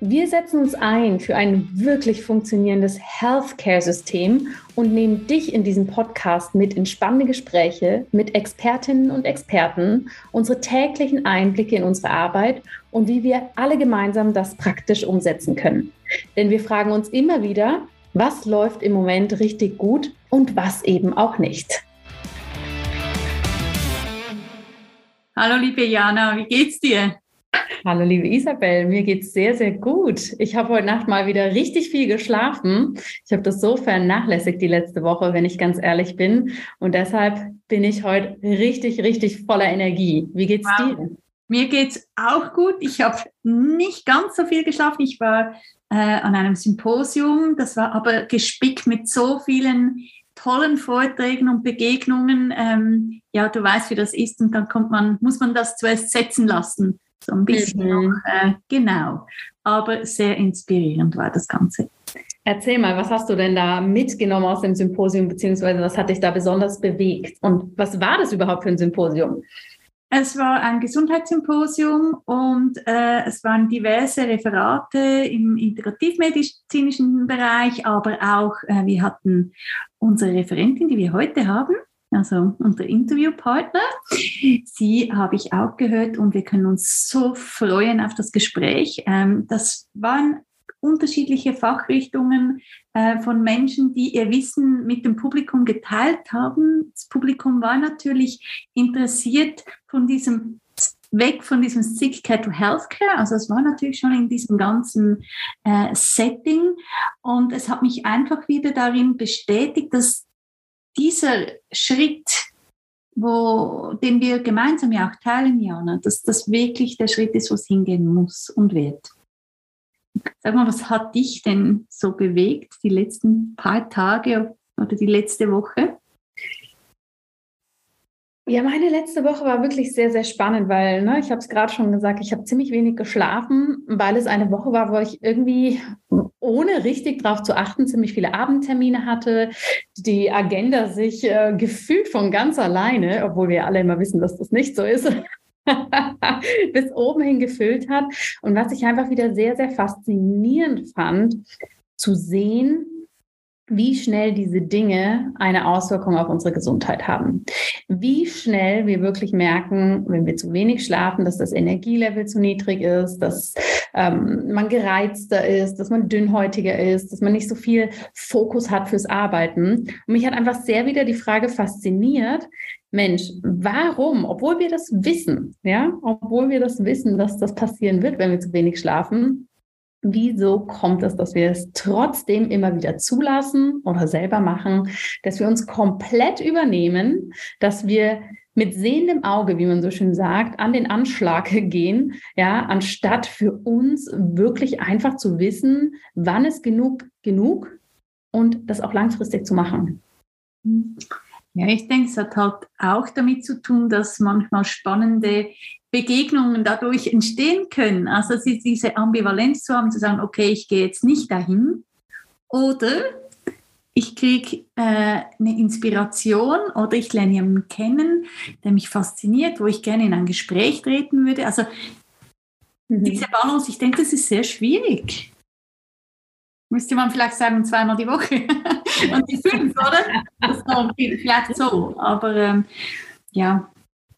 Wir setzen uns ein für ein wirklich funktionierendes Healthcare-System und nehmen dich in diesem Podcast mit in spannende Gespräche mit Expertinnen und Experten, unsere täglichen Einblicke in unsere Arbeit und wie wir alle gemeinsam das praktisch umsetzen können. Denn wir fragen uns immer wieder, was läuft im Moment richtig gut und was eben auch nicht. Hallo liebe Jana, wie geht's dir? Hallo liebe Isabel, mir geht's sehr, sehr gut. Ich habe heute Nacht mal wieder richtig viel geschlafen. Ich habe das so vernachlässigt die letzte Woche, wenn ich ganz ehrlich bin. Und deshalb bin ich heute richtig, richtig voller Energie. Wie geht's wow. dir? Mir geht's auch gut. Ich habe nicht ganz so viel geschlafen. Ich war äh, an einem Symposium, das war aber gespickt mit so vielen tollen Vorträgen und Begegnungen. Ähm, ja, du weißt, wie das ist und dann kommt man, muss man das zuerst setzen lassen. So ein bisschen mhm. noch, äh, genau. Aber sehr inspirierend war das Ganze. Erzähl mal, was hast du denn da mitgenommen aus dem Symposium, beziehungsweise was hat dich da besonders bewegt? Und was war das überhaupt für ein Symposium? Es war ein Gesundheitssymposium und äh, es waren diverse Referate im integrativmedizinischen Bereich, aber auch äh, wir hatten unsere Referentin, die wir heute haben, also unser Interviewpartner. Sie habe ich auch gehört und wir können uns so freuen auf das Gespräch. Ähm, das waren unterschiedliche Fachrichtungen äh, von Menschen, die ihr Wissen mit dem Publikum geteilt haben. Das Publikum war natürlich interessiert von diesem weg von diesem Sick Care to Healthcare. Also es war natürlich schon in diesem ganzen äh, Setting und es hat mich einfach wieder darin bestätigt, dass dieser Schritt, wo, den wir gemeinsam ja auch teilen, Jana, dass das wirklich der Schritt ist, wo es hingehen muss und wird. Sag mal, was hat dich denn so bewegt die letzten paar Tage oder die letzte Woche? Ja, meine letzte Woche war wirklich sehr, sehr spannend, weil ne, ich habe es gerade schon gesagt, ich habe ziemlich wenig geschlafen, weil es eine Woche war, wo ich irgendwie ohne richtig darauf zu achten, ziemlich viele Abendtermine hatte, die Agenda sich äh, gefühlt von ganz alleine, obwohl wir alle immer wissen, dass das nicht so ist, bis oben hin gefüllt hat. Und was ich einfach wieder sehr, sehr faszinierend fand, zu sehen, wie schnell diese Dinge eine Auswirkung auf unsere Gesundheit haben. Wie schnell wir wirklich merken, wenn wir zu wenig schlafen, dass das Energielevel zu niedrig ist, dass ähm, man gereizter ist, dass man dünnhäutiger ist, dass man nicht so viel Fokus hat fürs Arbeiten. Und mich hat einfach sehr wieder die Frage fasziniert, Mensch, warum, obwohl wir das wissen, ja, obwohl wir das wissen, dass das passieren wird, wenn wir zu wenig schlafen, wieso kommt es, dass wir es trotzdem immer wieder zulassen oder selber machen, dass wir uns komplett übernehmen, dass wir mit sehendem Auge, wie man so schön sagt, an den Anschlag gehen, ja, anstatt für uns wirklich einfach zu wissen, wann ist genug genug und das auch langfristig zu machen. Ja, ich denke, es hat halt auch damit zu tun, dass manchmal spannende Begegnungen dadurch entstehen können. Also diese Ambivalenz zu haben, zu sagen, okay, ich gehe jetzt nicht dahin oder ich kriege äh, eine Inspiration oder ich lerne jemanden kennen, der mich fasziniert, wo ich gerne in ein Gespräch treten würde. Also mhm. diese Balance, ich denke, das ist sehr schwierig. Müsste man vielleicht sagen, zweimal die Woche und die fünf, oder? Ist vielleicht so, aber ähm, ja,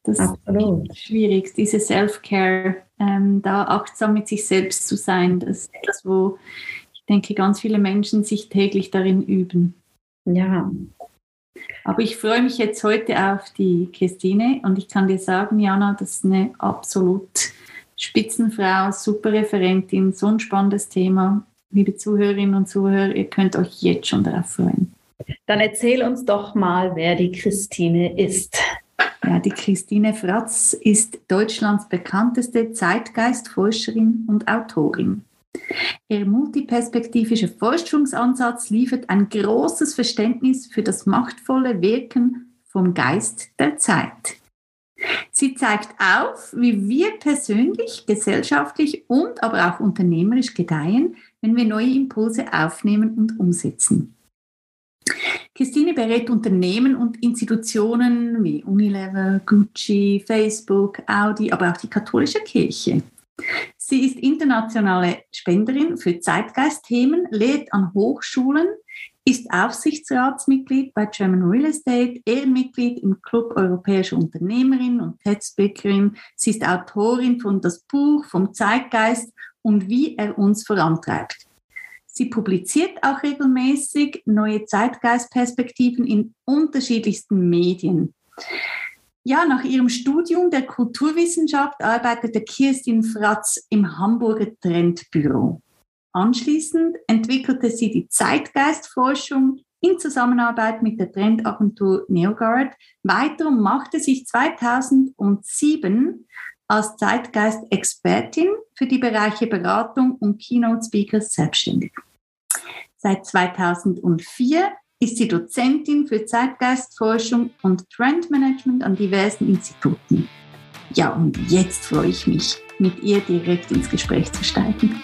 das Absolut. ist schwierig, diese Self-Care, ähm, da achtsam mit sich selbst zu sein. Das ist etwas, wo ich denke, ganz viele Menschen sich täglich darin üben. Ja. Aber ich freue mich jetzt heute auf die Christine und ich kann dir sagen, Jana, das ist eine absolut Spitzenfrau, super Referentin, so ein spannendes Thema. Liebe Zuhörerinnen und Zuhörer, ihr könnt euch jetzt schon darauf freuen. Dann erzähl uns doch mal, wer die Christine ist. Ja, die Christine Fratz ist Deutschlands bekannteste Zeitgeistforscherin und Autorin. Ihr multiperspektivischer Forschungsansatz liefert ein großes Verständnis für das machtvolle Wirken vom Geist der Zeit. Sie zeigt auf, wie wir persönlich, gesellschaftlich und aber auch unternehmerisch gedeihen, wenn wir neue Impulse aufnehmen und umsetzen. Christine berät Unternehmen und Institutionen wie Unilever, Gucci, Facebook, Audi, aber auch die katholische Kirche. Sie ist internationale Spenderin für Zeitgeistthemen, lehrt an Hochschulen, ist Aufsichtsratsmitglied bei German Real Estate, Ehrenmitglied im Club Europäischer Unternehmerin und TED-Speakerin. Sie ist Autorin von Das Buch vom Zeitgeist und wie er uns vorantreibt. Sie publiziert auch regelmäßig neue Zeitgeistperspektiven in unterschiedlichsten Medien. Ja, nach ihrem Studium der Kulturwissenschaft arbeitete Kirstin Fratz im Hamburger Trendbüro. Anschließend entwickelte sie die Zeitgeistforschung in Zusammenarbeit mit der Trendagentur Neogard weiter und machte sich 2007 als Zeitgeist-Expertin für die Bereiche Beratung und Keynote-Speaker selbstständig. Seit 2004 ist sie Dozentin für Zeitgeistforschung und Trendmanagement an diversen Instituten. Ja, und jetzt freue ich mich, mit ihr direkt ins Gespräch zu steigen.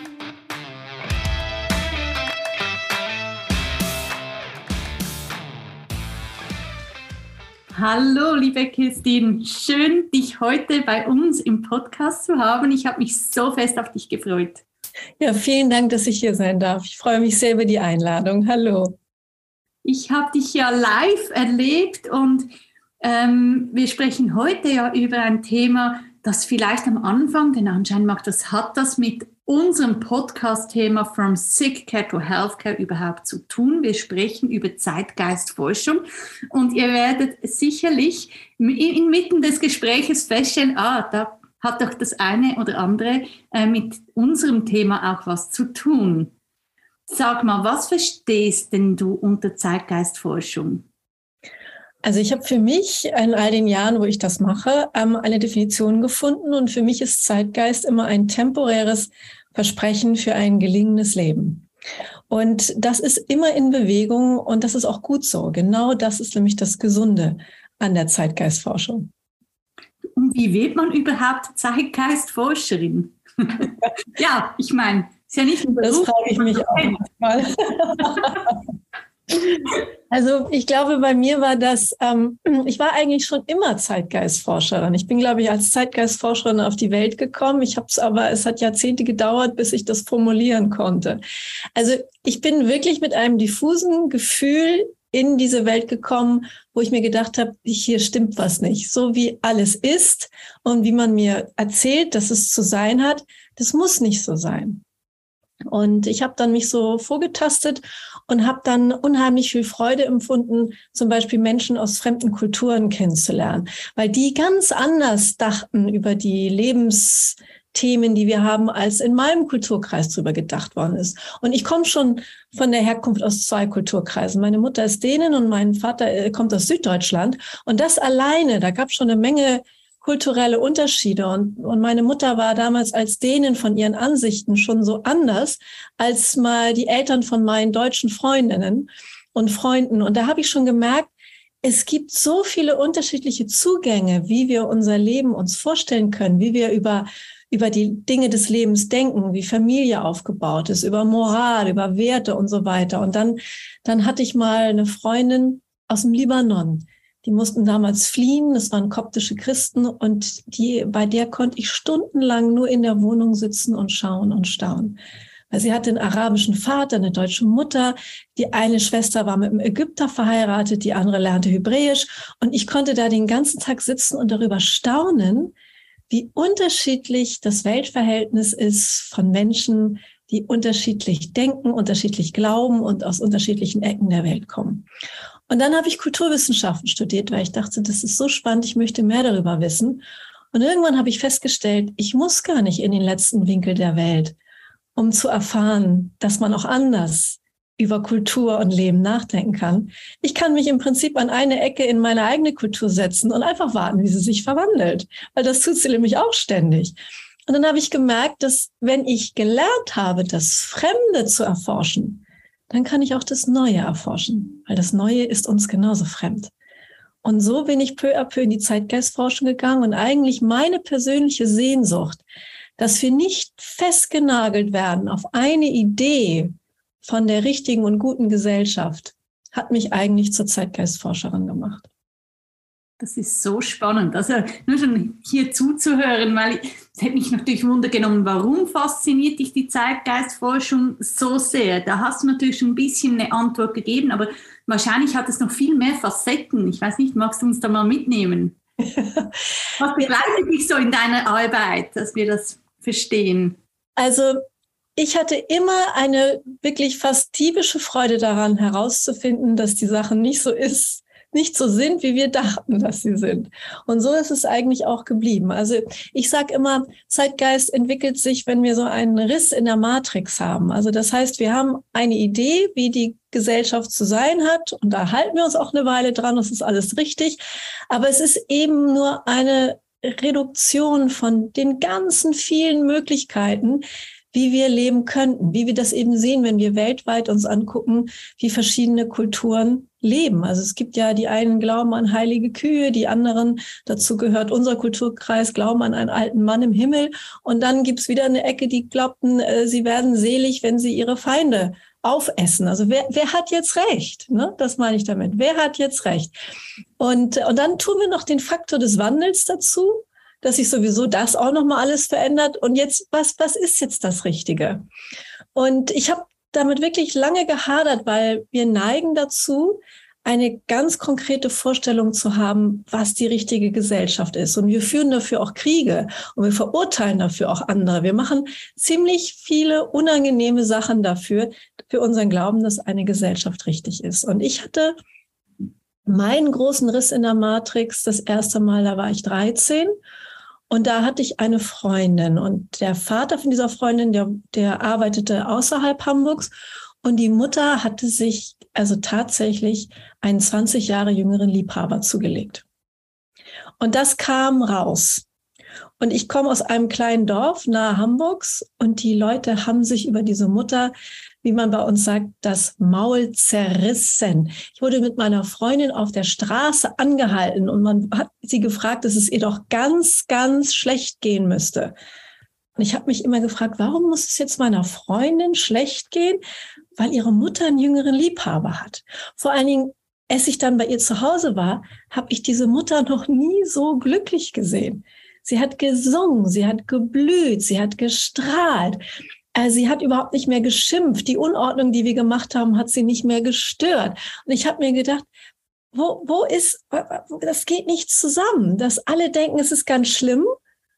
Hallo, liebe Christine. Schön, dich heute bei uns im Podcast zu haben. Ich habe mich so fest auf dich gefreut. Ja, vielen Dank, dass ich hier sein darf. Ich freue mich sehr über die Einladung. Hallo. Ich habe dich ja live erlebt und ähm, wir sprechen heute ja über ein Thema, das vielleicht am Anfang den Anschein macht, das hat das mit unserem Podcast-Thema From Sick Care to Healthcare überhaupt zu tun. Wir sprechen über Zeitgeistforschung und ihr werdet sicherlich inmitten des Gespräches feststellen, ah, da hat doch das eine oder andere äh, mit unserem Thema auch was zu tun. Sag mal, was verstehst denn du unter Zeitgeistforschung? Also ich habe für mich in all den Jahren, wo ich das mache, ähm, eine Definition gefunden und für mich ist Zeitgeist immer ein temporäres Versprechen für ein gelingendes Leben. Und das ist immer in Bewegung und das ist auch gut so. Genau das ist nämlich das Gesunde an der Zeitgeistforschung. Und wie wird man überhaupt Zeitgeistforscherin? ja, ich meine, ist ja nicht ein Beruf. Das frage ich mich auch manchmal. Also ich glaube, bei mir war das, ähm, ich war eigentlich schon immer Zeitgeistforscherin. Ich bin, glaube ich, als Zeitgeistforscherin auf die Welt gekommen. Ich habe es aber, es hat Jahrzehnte gedauert, bis ich das formulieren konnte. Also ich bin wirklich mit einem diffusen Gefühl in diese Welt gekommen, wo ich mir gedacht habe, hier stimmt was nicht. So wie alles ist und wie man mir erzählt, dass es zu sein hat, das muss nicht so sein. Und ich habe dann mich so vorgetastet und habe dann unheimlich viel Freude empfunden, zum Beispiel Menschen aus fremden Kulturen kennenzulernen, weil die ganz anders dachten über die Lebensthemen, die wir haben, als in meinem Kulturkreis drüber gedacht worden ist. Und ich komme schon von der Herkunft aus zwei Kulturkreisen. Meine Mutter ist Dänin und mein Vater äh, kommt aus Süddeutschland. Und das alleine, da gab es schon eine Menge kulturelle Unterschiede. Und, und meine Mutter war damals als Dänen von ihren Ansichten schon so anders als mal die Eltern von meinen deutschen Freundinnen und Freunden. Und da habe ich schon gemerkt, es gibt so viele unterschiedliche Zugänge, wie wir unser Leben uns vorstellen können, wie wir über über die Dinge des Lebens denken, wie Familie aufgebaut ist, über Moral, über Werte und so weiter. Und dann, dann hatte ich mal eine Freundin aus dem Libanon, die mussten damals fliehen, das waren koptische Christen und die, bei der konnte ich stundenlang nur in der Wohnung sitzen und schauen und staunen. Weil sie hatte einen arabischen Vater, eine deutsche Mutter. Die eine Schwester war mit einem Ägypter verheiratet, die andere lernte Hebräisch. Und ich konnte da den ganzen Tag sitzen und darüber staunen, wie unterschiedlich das Weltverhältnis ist von Menschen, die unterschiedlich denken, unterschiedlich glauben und aus unterschiedlichen Ecken der Welt kommen. Und dann habe ich Kulturwissenschaften studiert, weil ich dachte, das ist so spannend, ich möchte mehr darüber wissen. Und irgendwann habe ich festgestellt, ich muss gar nicht in den letzten Winkel der Welt, um zu erfahren, dass man auch anders über Kultur und Leben nachdenken kann. Ich kann mich im Prinzip an eine Ecke in meine eigene Kultur setzen und einfach warten, wie sie sich verwandelt, weil das tut sie nämlich auch ständig. Und dann habe ich gemerkt, dass wenn ich gelernt habe, das Fremde zu erforschen, dann kann ich auch das Neue erforschen, weil das Neue ist uns genauso fremd. Und so bin ich peu à peu in die Zeitgeistforschung gegangen und eigentlich meine persönliche Sehnsucht, dass wir nicht festgenagelt werden auf eine Idee von der richtigen und guten Gesellschaft, hat mich eigentlich zur Zeitgeistforscherin gemacht. Das ist so spannend. Also nur schon hier zuzuhören, weil es hätte mich natürlich wundergenommen, warum fasziniert dich die Zeitgeistforschung so sehr? Da hast du natürlich schon ein bisschen eine Antwort gegeben, aber wahrscheinlich hat es noch viel mehr Facetten. Ich weiß nicht, magst du uns da mal mitnehmen? Was begleitet dich so in deiner Arbeit, dass wir das verstehen? Also ich hatte immer eine wirklich fast diebische Freude daran, herauszufinden, dass die Sache nicht so ist, nicht so sind, wie wir dachten, dass sie sind. Und so ist es eigentlich auch geblieben. Also ich sage immer, Zeitgeist entwickelt sich, wenn wir so einen Riss in der Matrix haben. Also das heißt, wir haben eine Idee, wie die Gesellschaft zu sein hat. Und da halten wir uns auch eine Weile dran, das ist alles richtig. Aber es ist eben nur eine Reduktion von den ganzen vielen Möglichkeiten, wie wir leben könnten, wie wir das eben sehen, wenn wir weltweit uns angucken, wie verschiedene Kulturen leben. Also es gibt ja die einen glauben an heilige Kühe, die anderen, dazu gehört unser Kulturkreis, glauben an einen alten Mann im Himmel. Und dann gibt's wieder eine Ecke, die glaubten, äh, sie werden selig, wenn sie ihre Feinde aufessen. Also wer, wer hat jetzt recht? Ne? Das meine ich damit. Wer hat jetzt recht? Und, und dann tun wir noch den Faktor des Wandels dazu dass sich sowieso das auch noch mal alles verändert. Und jetzt, was, was ist jetzt das Richtige? Und ich habe damit wirklich lange gehadert, weil wir neigen dazu, eine ganz konkrete Vorstellung zu haben, was die richtige Gesellschaft ist. Und wir führen dafür auch Kriege und wir verurteilen dafür auch andere. Wir machen ziemlich viele unangenehme Sachen dafür, für unseren Glauben, dass eine Gesellschaft richtig ist. Und ich hatte meinen großen Riss in der Matrix das erste Mal, da war ich 13 und da hatte ich eine Freundin und der Vater von dieser Freundin, der, der arbeitete außerhalb Hamburgs und die Mutter hatte sich also tatsächlich einen 20 Jahre jüngeren Liebhaber zugelegt. Und das kam raus. Und ich komme aus einem kleinen Dorf nahe Hamburgs und die Leute haben sich über diese Mutter wie man bei uns sagt, das Maul zerrissen. Ich wurde mit meiner Freundin auf der Straße angehalten und man hat sie gefragt, dass es ihr doch ganz, ganz schlecht gehen müsste. Und ich habe mich immer gefragt, warum muss es jetzt meiner Freundin schlecht gehen? Weil ihre Mutter einen jüngeren Liebhaber hat. Vor allen Dingen, als ich dann bei ihr zu Hause war, habe ich diese Mutter noch nie so glücklich gesehen. Sie hat gesungen, sie hat geblüht, sie hat gestrahlt. Äh, sie hat überhaupt nicht mehr geschimpft. Die Unordnung, die wir gemacht haben, hat sie nicht mehr gestört. Und ich habe mir gedacht, wo, wo ist, das geht nicht zusammen, dass alle denken, es ist ganz schlimm,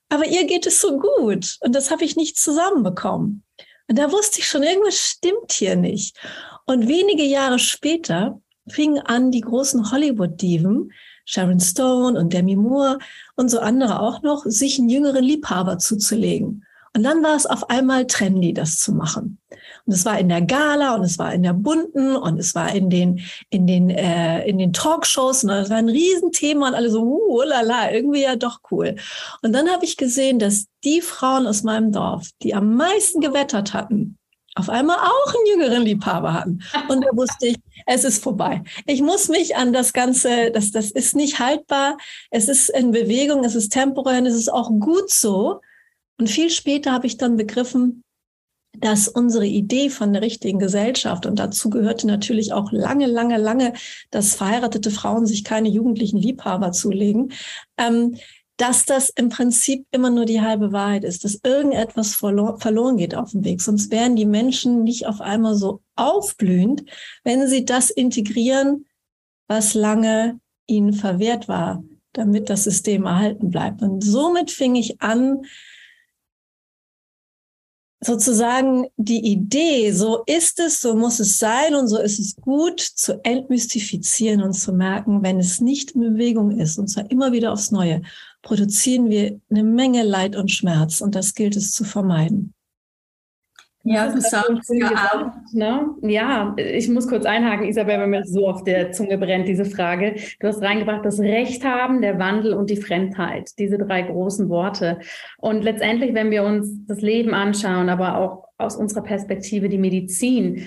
aber ihr geht es so gut. Und das habe ich nicht zusammenbekommen. Und da wusste ich schon, irgendwas stimmt hier nicht. Und wenige Jahre später fingen an, die großen Hollywood-Diven, Sharon Stone und Demi Moore und so andere auch noch, sich einen jüngeren Liebhaber zuzulegen. Und dann war es auf einmal trendy, das zu machen. Und es war in der Gala und es war in der bunten und es war in den in den äh, in den Talkshows und es war ein Riesenthema und alle so uh, lala, irgendwie ja doch cool. Und dann habe ich gesehen, dass die Frauen aus meinem Dorf, die am meisten gewettert hatten, auf einmal auch einen jüngeren Liebhaber hatten. Und da wusste ich, es ist vorbei. Ich muss mich an das Ganze, das, das ist nicht haltbar. Es ist in Bewegung, es ist temporär und es ist auch gut so, und viel später habe ich dann begriffen, dass unsere Idee von der richtigen Gesellschaft, und dazu gehörte natürlich auch lange, lange, lange, dass verheiratete Frauen sich keine jugendlichen Liebhaber zulegen, ähm, dass das im Prinzip immer nur die halbe Wahrheit ist, dass irgendetwas verlor verloren geht auf dem Weg. Sonst wären die Menschen nicht auf einmal so aufblühend, wenn sie das integrieren, was lange ihnen verwehrt war, damit das System erhalten bleibt. Und somit fing ich an, sozusagen die Idee, so ist es, so muss es sein und so ist es gut, zu entmystifizieren und zu merken, wenn es nicht in Bewegung ist, und zwar immer wieder aufs Neue, produzieren wir eine Menge Leid und Schmerz und das gilt es zu vermeiden. Ja, du sagst ja auch. Ne? Ja, ich muss kurz einhaken, Isabel, weil mir so auf der Zunge brennt, diese Frage. Du hast reingebracht, das Recht haben, der Wandel und die Fremdheit, diese drei großen Worte. Und letztendlich, wenn wir uns das Leben anschauen, aber auch aus unserer Perspektive die Medizin,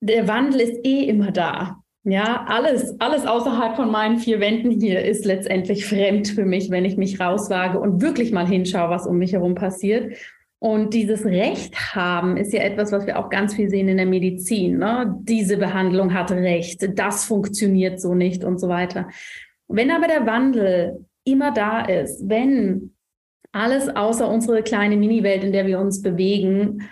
der Wandel ist eh immer da. Ja, alles, alles außerhalb von meinen vier Wänden hier ist letztendlich fremd für mich, wenn ich mich rauswage und wirklich mal hinschaue, was um mich herum passiert. Und dieses Recht haben ist ja etwas, was wir auch ganz viel sehen in der Medizin. Ne? Diese Behandlung hat Recht, das funktioniert so nicht und so weiter. Wenn aber der Wandel immer da ist, wenn alles außer unsere kleine Mini-Welt, in der wir uns bewegen,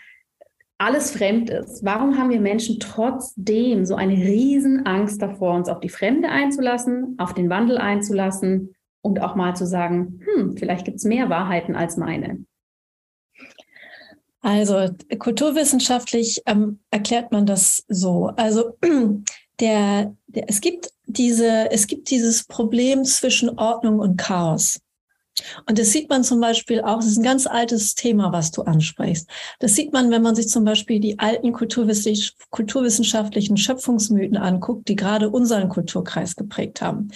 alles fremd ist, warum haben wir Menschen trotzdem so eine Riesenangst davor, uns auf die Fremde einzulassen, auf den Wandel einzulassen und auch mal zu sagen, hm, vielleicht gibt es mehr Wahrheiten als meine? Also kulturwissenschaftlich ähm, erklärt man das so. Also der, der, es gibt diese, es gibt dieses Problem zwischen Ordnung und Chaos. Und das sieht man zum Beispiel auch, das ist ein ganz altes Thema, was du ansprichst. Das sieht man, wenn man sich zum Beispiel die alten kulturwissenschaftlichen Schöpfungsmythen anguckt, die gerade unseren Kulturkreis geprägt haben.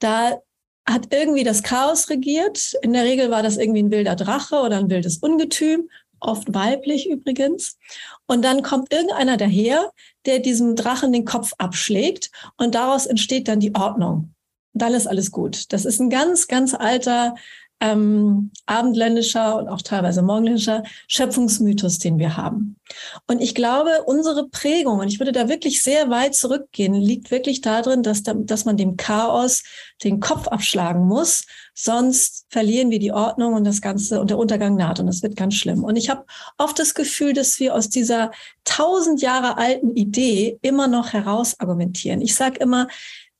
Da hat irgendwie das Chaos regiert. In der Regel war das irgendwie ein wilder Drache oder ein wildes Ungetüm, oft weiblich übrigens. Und dann kommt irgendeiner daher, der diesem Drachen den Kopf abschlägt und daraus entsteht dann die Ordnung dann ist alles gut. Das ist ein ganz, ganz alter ähm, abendländischer und auch teilweise morgenländischer Schöpfungsmythos, den wir haben. Und ich glaube, unsere Prägung, und ich würde da wirklich sehr weit zurückgehen, liegt wirklich darin, dass, da, dass man dem Chaos den Kopf abschlagen muss, sonst verlieren wir die Ordnung und das Ganze und der Untergang naht und das wird ganz schlimm. Und ich habe oft das Gefühl, dass wir aus dieser tausend Jahre alten Idee immer noch heraus argumentieren. Ich sage immer,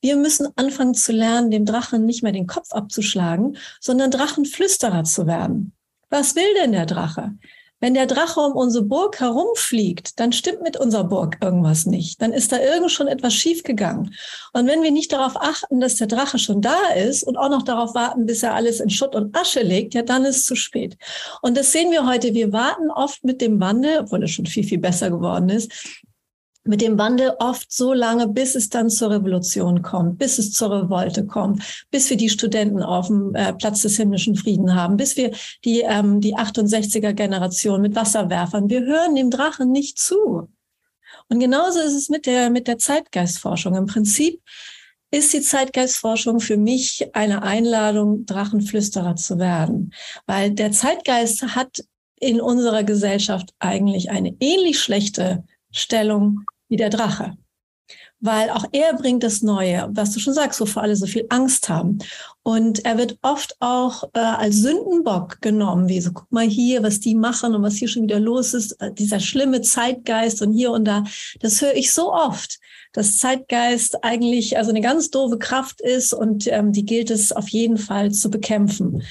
wir müssen anfangen zu lernen, dem Drachen nicht mehr den Kopf abzuschlagen, sondern Drachenflüsterer zu werden. Was will denn der Drache? Wenn der Drache um unsere Burg herumfliegt, dann stimmt mit unserer Burg irgendwas nicht. Dann ist da irgend schon etwas schiefgegangen. Und wenn wir nicht darauf achten, dass der Drache schon da ist und auch noch darauf warten, bis er alles in Schutt und Asche legt, ja, dann ist es zu spät. Und das sehen wir heute. Wir warten oft mit dem Wandel, obwohl es schon viel, viel besser geworden ist, mit dem Wandel oft so lange, bis es dann zur Revolution kommt, bis es zur Revolte kommt, bis wir die Studenten auf dem äh, Platz des himmlischen Frieden haben, bis wir die, ähm, die 68er Generation mit Wasserwerfern, wir hören dem Drachen nicht zu. Und genauso ist es mit der, mit der Zeitgeistforschung. Im Prinzip ist die Zeitgeistforschung für mich eine Einladung, Drachenflüsterer zu werden, weil der Zeitgeist hat in unserer Gesellschaft eigentlich eine ähnlich schlechte Stellung wie der Drache. Weil auch er bringt das Neue, was du schon sagst, wovor alle so viel Angst haben. Und er wird oft auch äh, als Sündenbock genommen, wie so, guck mal hier, was die machen und was hier schon wieder los ist, äh, dieser schlimme Zeitgeist und hier und da. Das höre ich so oft, dass Zeitgeist eigentlich also eine ganz doofe Kraft ist und ähm, die gilt es auf jeden Fall zu bekämpfen.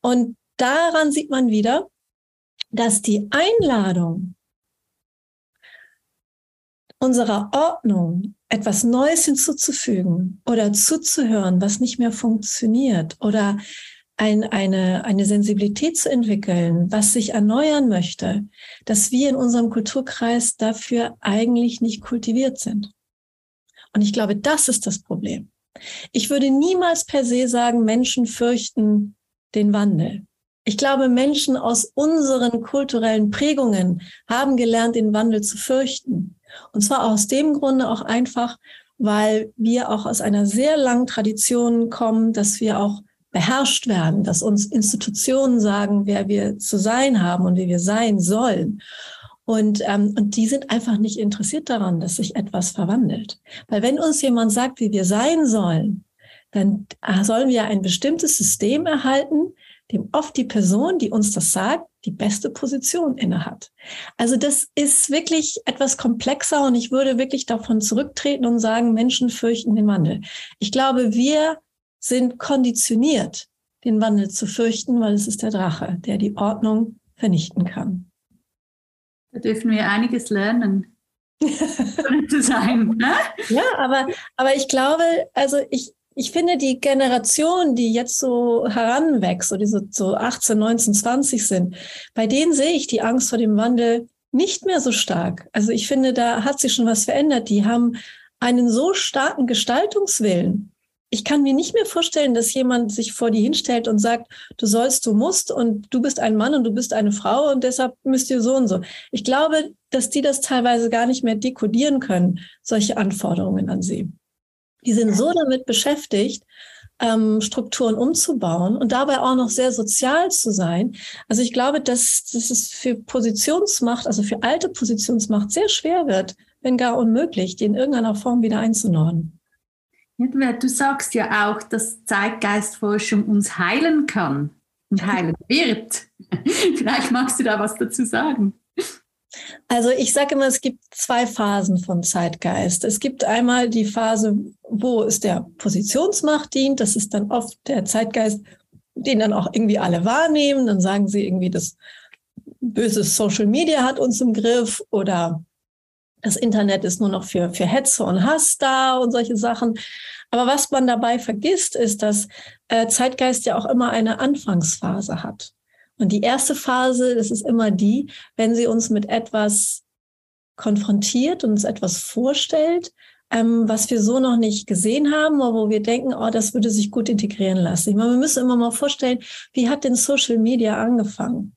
Und daran sieht man wieder, dass die Einladung unserer Ordnung etwas Neues hinzuzufügen oder zuzuhören, was nicht mehr funktioniert oder ein, eine, eine Sensibilität zu entwickeln, was sich erneuern möchte, dass wir in unserem Kulturkreis dafür eigentlich nicht kultiviert sind. Und ich glaube, das ist das Problem. Ich würde niemals per se sagen, Menschen fürchten den Wandel. Ich glaube, Menschen aus unseren kulturellen Prägungen haben gelernt, den Wandel zu fürchten. Und zwar aus dem Grunde auch einfach, weil wir auch aus einer sehr langen Tradition kommen, dass wir auch beherrscht werden, dass uns Institutionen sagen, wer wir zu sein haben und wie wir sein sollen. Und, ähm, und die sind einfach nicht interessiert daran, dass sich etwas verwandelt. Weil wenn uns jemand sagt, wie wir sein sollen, dann sollen wir ein bestimmtes System erhalten, dem oft die Person, die uns das sagt, die beste Position innehat. Also das ist wirklich etwas komplexer und ich würde wirklich davon zurücktreten und sagen, Menschen fürchten den Wandel. Ich glaube, wir sind konditioniert, den Wandel zu fürchten, weil es ist der Drache, der die Ordnung vernichten kann. Da dürfen wir einiges lernen. zu sein. Ne? Ja, aber, aber ich glaube, also ich, ich finde, die Generation, die jetzt so heranwächst, so diese so 18, 19, 20 sind, bei denen sehe ich die Angst vor dem Wandel nicht mehr so stark. Also ich finde, da hat sich schon was verändert. Die haben einen so starken Gestaltungswillen. Ich kann mir nicht mehr vorstellen, dass jemand sich vor die hinstellt und sagt, du sollst, du musst und du bist ein Mann und du bist eine Frau und deshalb müsst ihr so und so. Ich glaube, dass die das teilweise gar nicht mehr dekodieren können, solche Anforderungen an sie. Die sind so damit beschäftigt, ähm, Strukturen umzubauen und dabei auch noch sehr sozial zu sein. Also ich glaube, dass, dass es für Positionsmacht, also für alte Positionsmacht sehr schwer wird, wenn gar unmöglich, die in irgendeiner Form wieder einzunorden. Ja, du sagst ja auch, dass Zeitgeistforschung uns heilen kann und heilen wird. Vielleicht magst du da was dazu sagen. Also ich sage immer, es gibt zwei Phasen von Zeitgeist. Es gibt einmal die Phase, wo es der Positionsmacht dient. Das ist dann oft der Zeitgeist, den dann auch irgendwie alle wahrnehmen. Dann sagen sie irgendwie, das böse Social Media hat uns im Griff oder das Internet ist nur noch für, für Hetze und Hass da und solche Sachen. Aber was man dabei vergisst, ist, dass äh, Zeitgeist ja auch immer eine Anfangsphase hat. Und die erste Phase, das ist immer die, wenn sie uns mit etwas konfrontiert und uns etwas vorstellt, ähm, was wir so noch nicht gesehen haben, aber wo wir denken, oh, das würde sich gut integrieren lassen. Ich meine, wir müssen immer mal vorstellen, wie hat denn Social Media angefangen?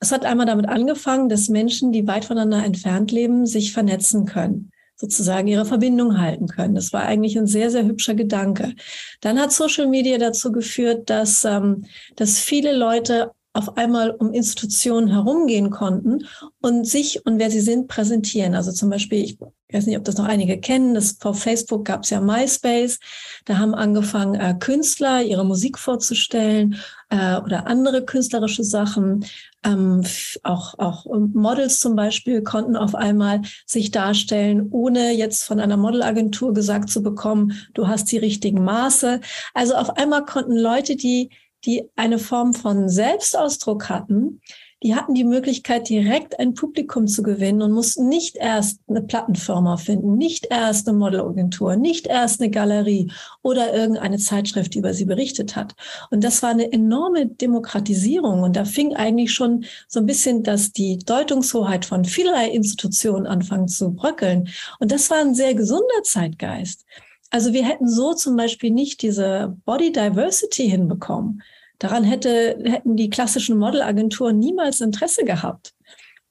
Es hat einmal damit angefangen, dass Menschen, die weit voneinander entfernt leben, sich vernetzen können sozusagen ihre Verbindung halten können. Das war eigentlich ein sehr, sehr hübscher Gedanke. Dann hat Social Media dazu geführt, dass, ähm, dass viele Leute auf einmal um Institutionen herumgehen konnten und sich und wer sie sind präsentieren. Also zum Beispiel, ich weiß nicht, ob das noch einige kennen, das vor Facebook gab es ja MySpace. Da haben angefangen äh, Künstler ihre Musik vorzustellen äh, oder andere künstlerische Sachen. Ähm, auch, auch Models zum Beispiel konnten auf einmal sich darstellen, ohne jetzt von einer Modelagentur gesagt zu bekommen, du hast die richtigen Maße. Also auf einmal konnten Leute, die die eine Form von Selbstausdruck hatten, die hatten die Möglichkeit, direkt ein Publikum zu gewinnen und mussten nicht erst eine Plattenfirma finden, nicht erst eine Modelagentur, nicht erst eine Galerie oder irgendeine Zeitschrift, die über sie berichtet hat. Und das war eine enorme Demokratisierung. Und da fing eigentlich schon so ein bisschen, dass die Deutungshoheit von vielerlei Institutionen anfangen zu bröckeln. Und das war ein sehr gesunder Zeitgeist. Also wir hätten so zum Beispiel nicht diese Body Diversity hinbekommen. Daran hätte, hätten die klassischen Modelagenturen niemals Interesse gehabt.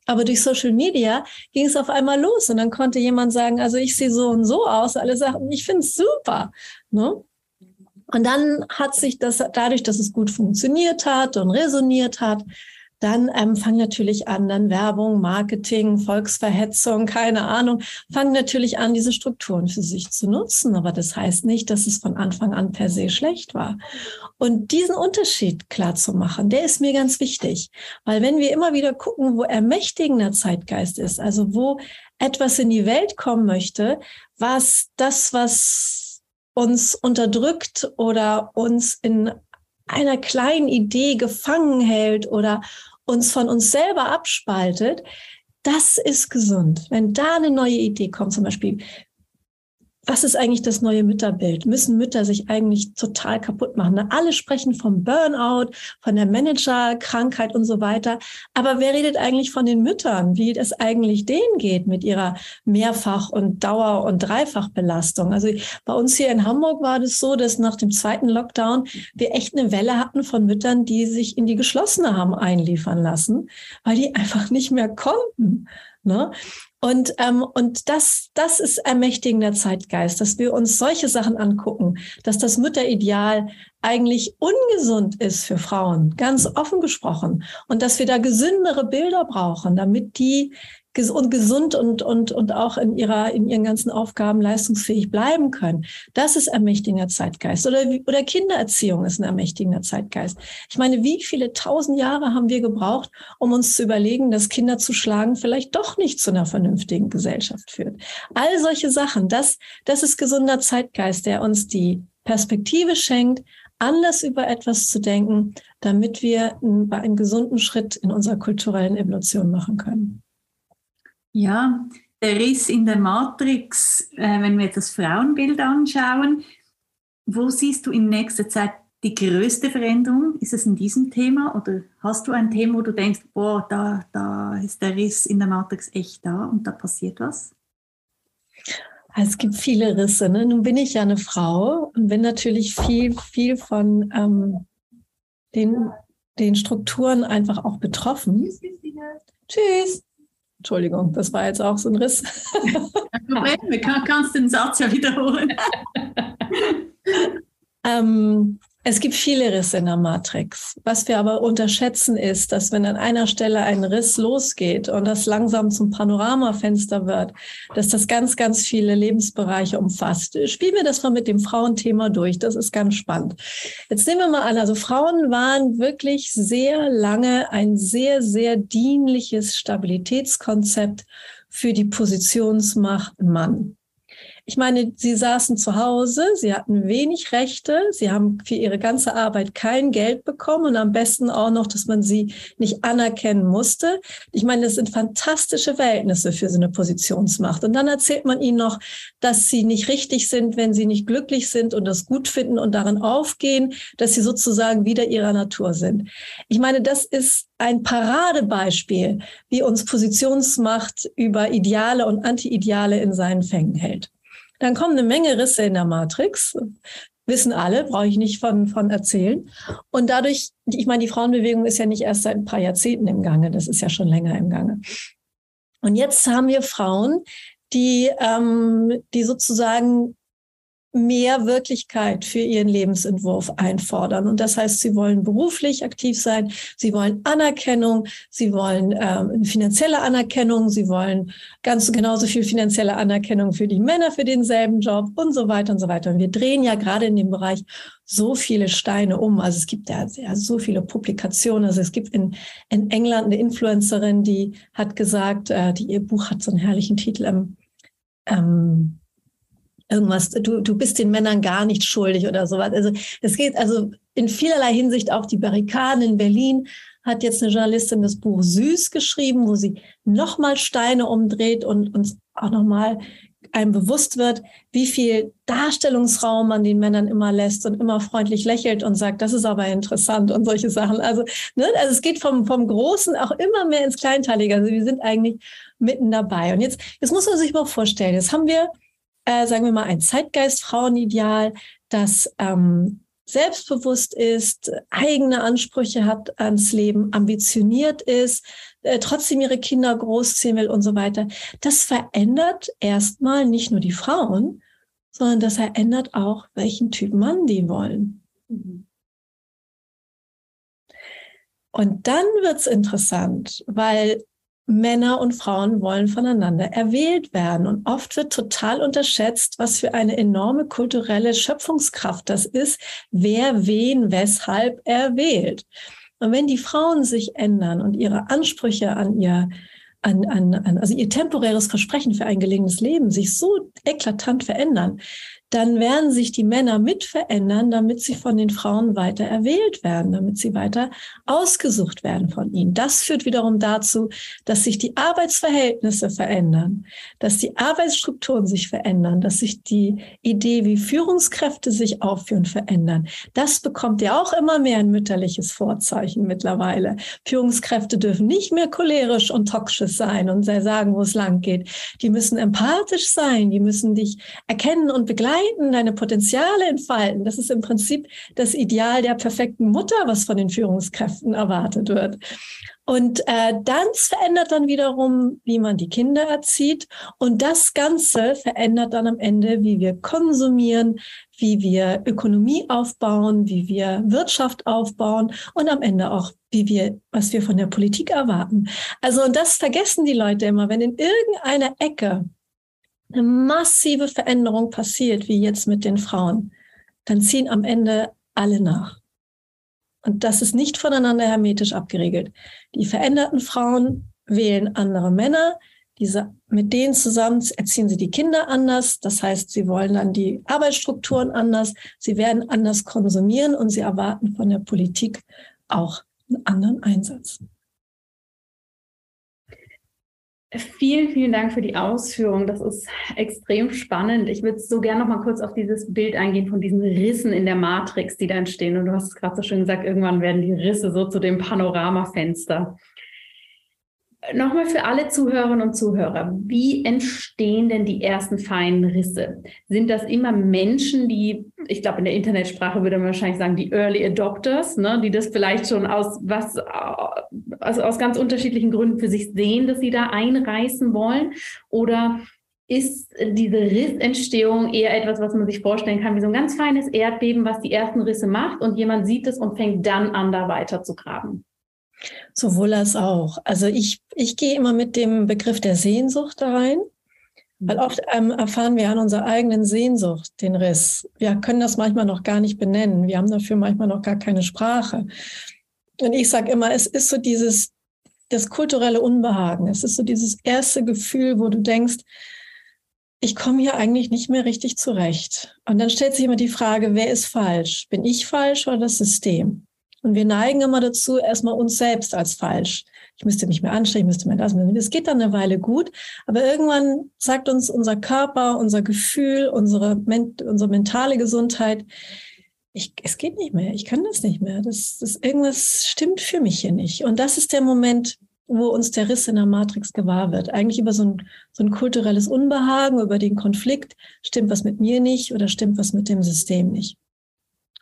Aber durch Social Media ging es auf einmal los und dann konnte jemand sagen, also ich sehe so und so aus. Alle sagten, ich finde es super. Ne? Und dann hat sich das dadurch, dass es gut funktioniert hat und resoniert hat, dann ähm, fangen natürlich an, dann Werbung, Marketing, Volksverhetzung, keine Ahnung, fangen natürlich an, diese Strukturen für sich zu nutzen. Aber das heißt nicht, dass es von Anfang an per se schlecht war. Und diesen Unterschied klar zu machen, der ist mir ganz wichtig. Weil wenn wir immer wieder gucken, wo ermächtigender Zeitgeist ist, also wo etwas in die Welt kommen möchte, was das, was uns unterdrückt oder uns in einer kleinen Idee gefangen hält oder uns von uns selber abspaltet, das ist gesund. Wenn da eine neue Idee kommt, zum Beispiel, was ist eigentlich das neue Mütterbild? Müssen Mütter sich eigentlich total kaputt machen? Alle sprechen vom Burnout, von der Managerkrankheit und so weiter. Aber wer redet eigentlich von den Müttern, wie es eigentlich denen geht mit ihrer Mehrfach- und Dauer- und Dreifachbelastung? Also bei uns hier in Hamburg war das so, dass nach dem zweiten Lockdown wir echt eine Welle hatten von Müttern, die sich in die geschlossene haben einliefern lassen, weil die einfach nicht mehr konnten. Ne? Und, ähm, und das, das ist ermächtigender Zeitgeist, dass wir uns solche Sachen angucken, dass das Mütterideal eigentlich ungesund ist für Frauen, ganz offen gesprochen, und dass wir da gesündere Bilder brauchen, damit die und gesund und, und, und auch in ihrer, in ihren ganzen Aufgaben leistungsfähig bleiben können. Das ist ermächtigender Zeitgeist. Oder, oder Kindererziehung ist ein ermächtigender Zeitgeist. Ich meine, wie viele tausend Jahre haben wir gebraucht, um uns zu überlegen, dass Kinder zu schlagen vielleicht doch nicht zu einer vernünftigen Gesellschaft führt? All solche Sachen, das, das ist gesunder Zeitgeist, der uns die Perspektive schenkt, anders über etwas zu denken, damit wir einen gesunden Schritt in unserer kulturellen Evolution machen können. Ja, der Riss in der Matrix, äh, wenn wir das Frauenbild anschauen, wo siehst du in nächster Zeit die größte Veränderung? Ist es in diesem Thema oder hast du ein Thema, wo du denkst, boah, da, da ist der Riss in der Matrix echt da und da passiert was? Also es gibt viele Risse. Ne? Nun bin ich ja eine Frau und bin natürlich viel, viel von ähm, den, den Strukturen einfach auch betroffen. Tschüss. Entschuldigung, das war jetzt auch so ein Riss. Problem, du kannst den Satz ja wiederholen. ähm, es gibt viele Risse in der Matrix. Was wir aber unterschätzen ist, dass wenn an einer Stelle ein Riss losgeht und das langsam zum Panoramafenster wird, dass das ganz, ganz viele Lebensbereiche umfasst. Spielen wir das mal mit dem Frauenthema durch. Das ist ganz spannend. Jetzt nehmen wir mal an, also Frauen waren wirklich sehr lange ein sehr, sehr dienliches Stabilitätskonzept für die Positionsmacht Mann. Ich meine, sie saßen zu Hause, sie hatten wenig Rechte, sie haben für ihre ganze Arbeit kein Geld bekommen und am besten auch noch, dass man sie nicht anerkennen musste. Ich meine, das sind fantastische Verhältnisse für so eine Positionsmacht. Und dann erzählt man ihnen noch, dass sie nicht richtig sind, wenn sie nicht glücklich sind und das gut finden und darin aufgehen, dass sie sozusagen wieder ihrer Natur sind. Ich meine, das ist ein Paradebeispiel, wie uns Positionsmacht über Ideale und Anti-Ideale in seinen Fängen hält. Dann kommen eine Menge Risse in der Matrix. Wissen alle, brauche ich nicht von, von erzählen. Und dadurch, ich meine, die Frauenbewegung ist ja nicht erst seit ein paar Jahrzehnten im Gange, das ist ja schon länger im Gange. Und jetzt haben wir Frauen, die, ähm, die sozusagen mehr Wirklichkeit für ihren Lebensentwurf einfordern. Und das heißt, sie wollen beruflich aktiv sein, sie wollen Anerkennung, sie wollen ähm, finanzielle Anerkennung, sie wollen ganz genauso viel finanzielle Anerkennung für die Männer für denselben Job und so weiter und so weiter. Und wir drehen ja gerade in dem Bereich so viele Steine um. Also es gibt ja, ja so viele Publikationen. Also es gibt in, in England eine Influencerin, die hat gesagt, äh, die ihr Buch hat so einen herrlichen Titel. Ähm, ähm, irgendwas, du, du bist den Männern gar nicht schuldig oder sowas. Also es geht also in vielerlei Hinsicht auch die Barrikaden in Berlin hat jetzt eine Journalistin das Buch Süß geschrieben, wo sie nochmal Steine umdreht und uns auch nochmal einem bewusst wird, wie viel Darstellungsraum man den Männern immer lässt und immer freundlich lächelt und sagt, das ist aber interessant und solche Sachen. Also, ne, also es geht vom, vom Großen auch immer mehr ins Kleinteilige. Also wir sind eigentlich mitten dabei. Und jetzt, jetzt muss man sich mal vorstellen, jetzt haben wir äh, sagen wir mal, ein Zeitgeist-Frauenideal, das ähm, selbstbewusst ist, eigene Ansprüche hat ans Leben, ambitioniert ist, äh, trotzdem ihre Kinder großziehen will und so weiter. Das verändert erstmal nicht nur die Frauen, sondern das verändert auch, welchen Typ Mann die wollen. Mhm. Und dann wird's interessant, weil Männer und Frauen wollen voneinander erwählt werden. Und oft wird total unterschätzt, was für eine enorme kulturelle Schöpfungskraft das ist, wer wen weshalb erwählt. Und wenn die Frauen sich ändern und ihre Ansprüche an ihr, an, an, an, also ihr temporäres Versprechen für ein gelingendes Leben sich so eklatant verändern, dann werden sich die Männer mit verändern, damit sie von den Frauen weiter erwählt werden, damit sie weiter ausgesucht werden von ihnen. Das führt wiederum dazu, dass sich die Arbeitsverhältnisse verändern, dass die Arbeitsstrukturen sich verändern, dass sich die Idee, wie Führungskräfte sich aufführen, verändern. Das bekommt ja auch immer mehr ein mütterliches Vorzeichen mittlerweile. Führungskräfte dürfen nicht mehr cholerisch und toxisch sein und sagen, wo es lang geht. Die müssen empathisch sein, die müssen dich erkennen und begleiten begleiten, deine Potenziale entfalten. Das ist im Prinzip das Ideal der perfekten Mutter, was von den Führungskräften erwartet wird. Und äh, das verändert dann wiederum, wie man die Kinder erzieht. Und das Ganze verändert dann am Ende, wie wir konsumieren, wie wir Ökonomie aufbauen, wie wir Wirtschaft aufbauen und am Ende auch, wie wir, was wir von der Politik erwarten. Also, und das vergessen die Leute immer, wenn in irgendeiner Ecke eine massive Veränderung passiert, wie jetzt mit den Frauen, dann ziehen am Ende alle nach. Und das ist nicht voneinander hermetisch abgeregelt. Die veränderten Frauen wählen andere Männer, diese, mit denen zusammen erziehen sie die Kinder anders. Das heißt, sie wollen dann die Arbeitsstrukturen anders. Sie werden anders konsumieren und sie erwarten von der Politik auch einen anderen Einsatz. Vielen, vielen Dank für die Ausführung. Das ist extrem spannend. Ich würde so gerne noch mal kurz auf dieses Bild eingehen von diesen Rissen in der Matrix, die da entstehen. Und du hast es gerade so schön gesagt, irgendwann werden die Risse so zu dem Panoramafenster. Nochmal für alle Zuhörerinnen und Zuhörer, wie entstehen denn die ersten feinen Risse? Sind das immer Menschen, die, ich glaube, in der Internetsprache würde man wahrscheinlich sagen, die Early Adopters, ne, die das vielleicht schon aus was also aus ganz unterschiedlichen Gründen für sich sehen, dass sie da einreißen wollen? Oder ist diese Rissentstehung eher etwas, was man sich vorstellen kann, wie so ein ganz feines Erdbeben, was die ersten Risse macht und jemand sieht es und fängt dann an, da weiter zu graben? Sowohl als auch. Also ich, ich gehe immer mit dem Begriff der Sehnsucht da rein, weil oft ähm, erfahren wir an unserer eigenen Sehnsucht den Riss. Wir können das manchmal noch gar nicht benennen. Wir haben dafür manchmal noch gar keine Sprache. Und ich sage immer, es ist so dieses, das kulturelle Unbehagen. Es ist so dieses erste Gefühl, wo du denkst, ich komme hier eigentlich nicht mehr richtig zurecht. Und dann stellt sich immer die Frage, wer ist falsch? Bin ich falsch oder das System? Und wir neigen immer dazu, erstmal uns selbst als falsch. Ich müsste mich mehr anstrengen, ich müsste mehr das. Das geht dann eine Weile gut. Aber irgendwann sagt uns unser Körper, unser Gefühl, unsere, unsere mentale Gesundheit, ich, es geht nicht mehr, ich kann das nicht mehr. Das, das, irgendwas stimmt für mich hier nicht. Und das ist der Moment, wo uns der Riss in der Matrix gewahr wird. Eigentlich über so ein, so ein kulturelles Unbehagen, über den Konflikt, stimmt was mit mir nicht oder stimmt was mit dem System nicht.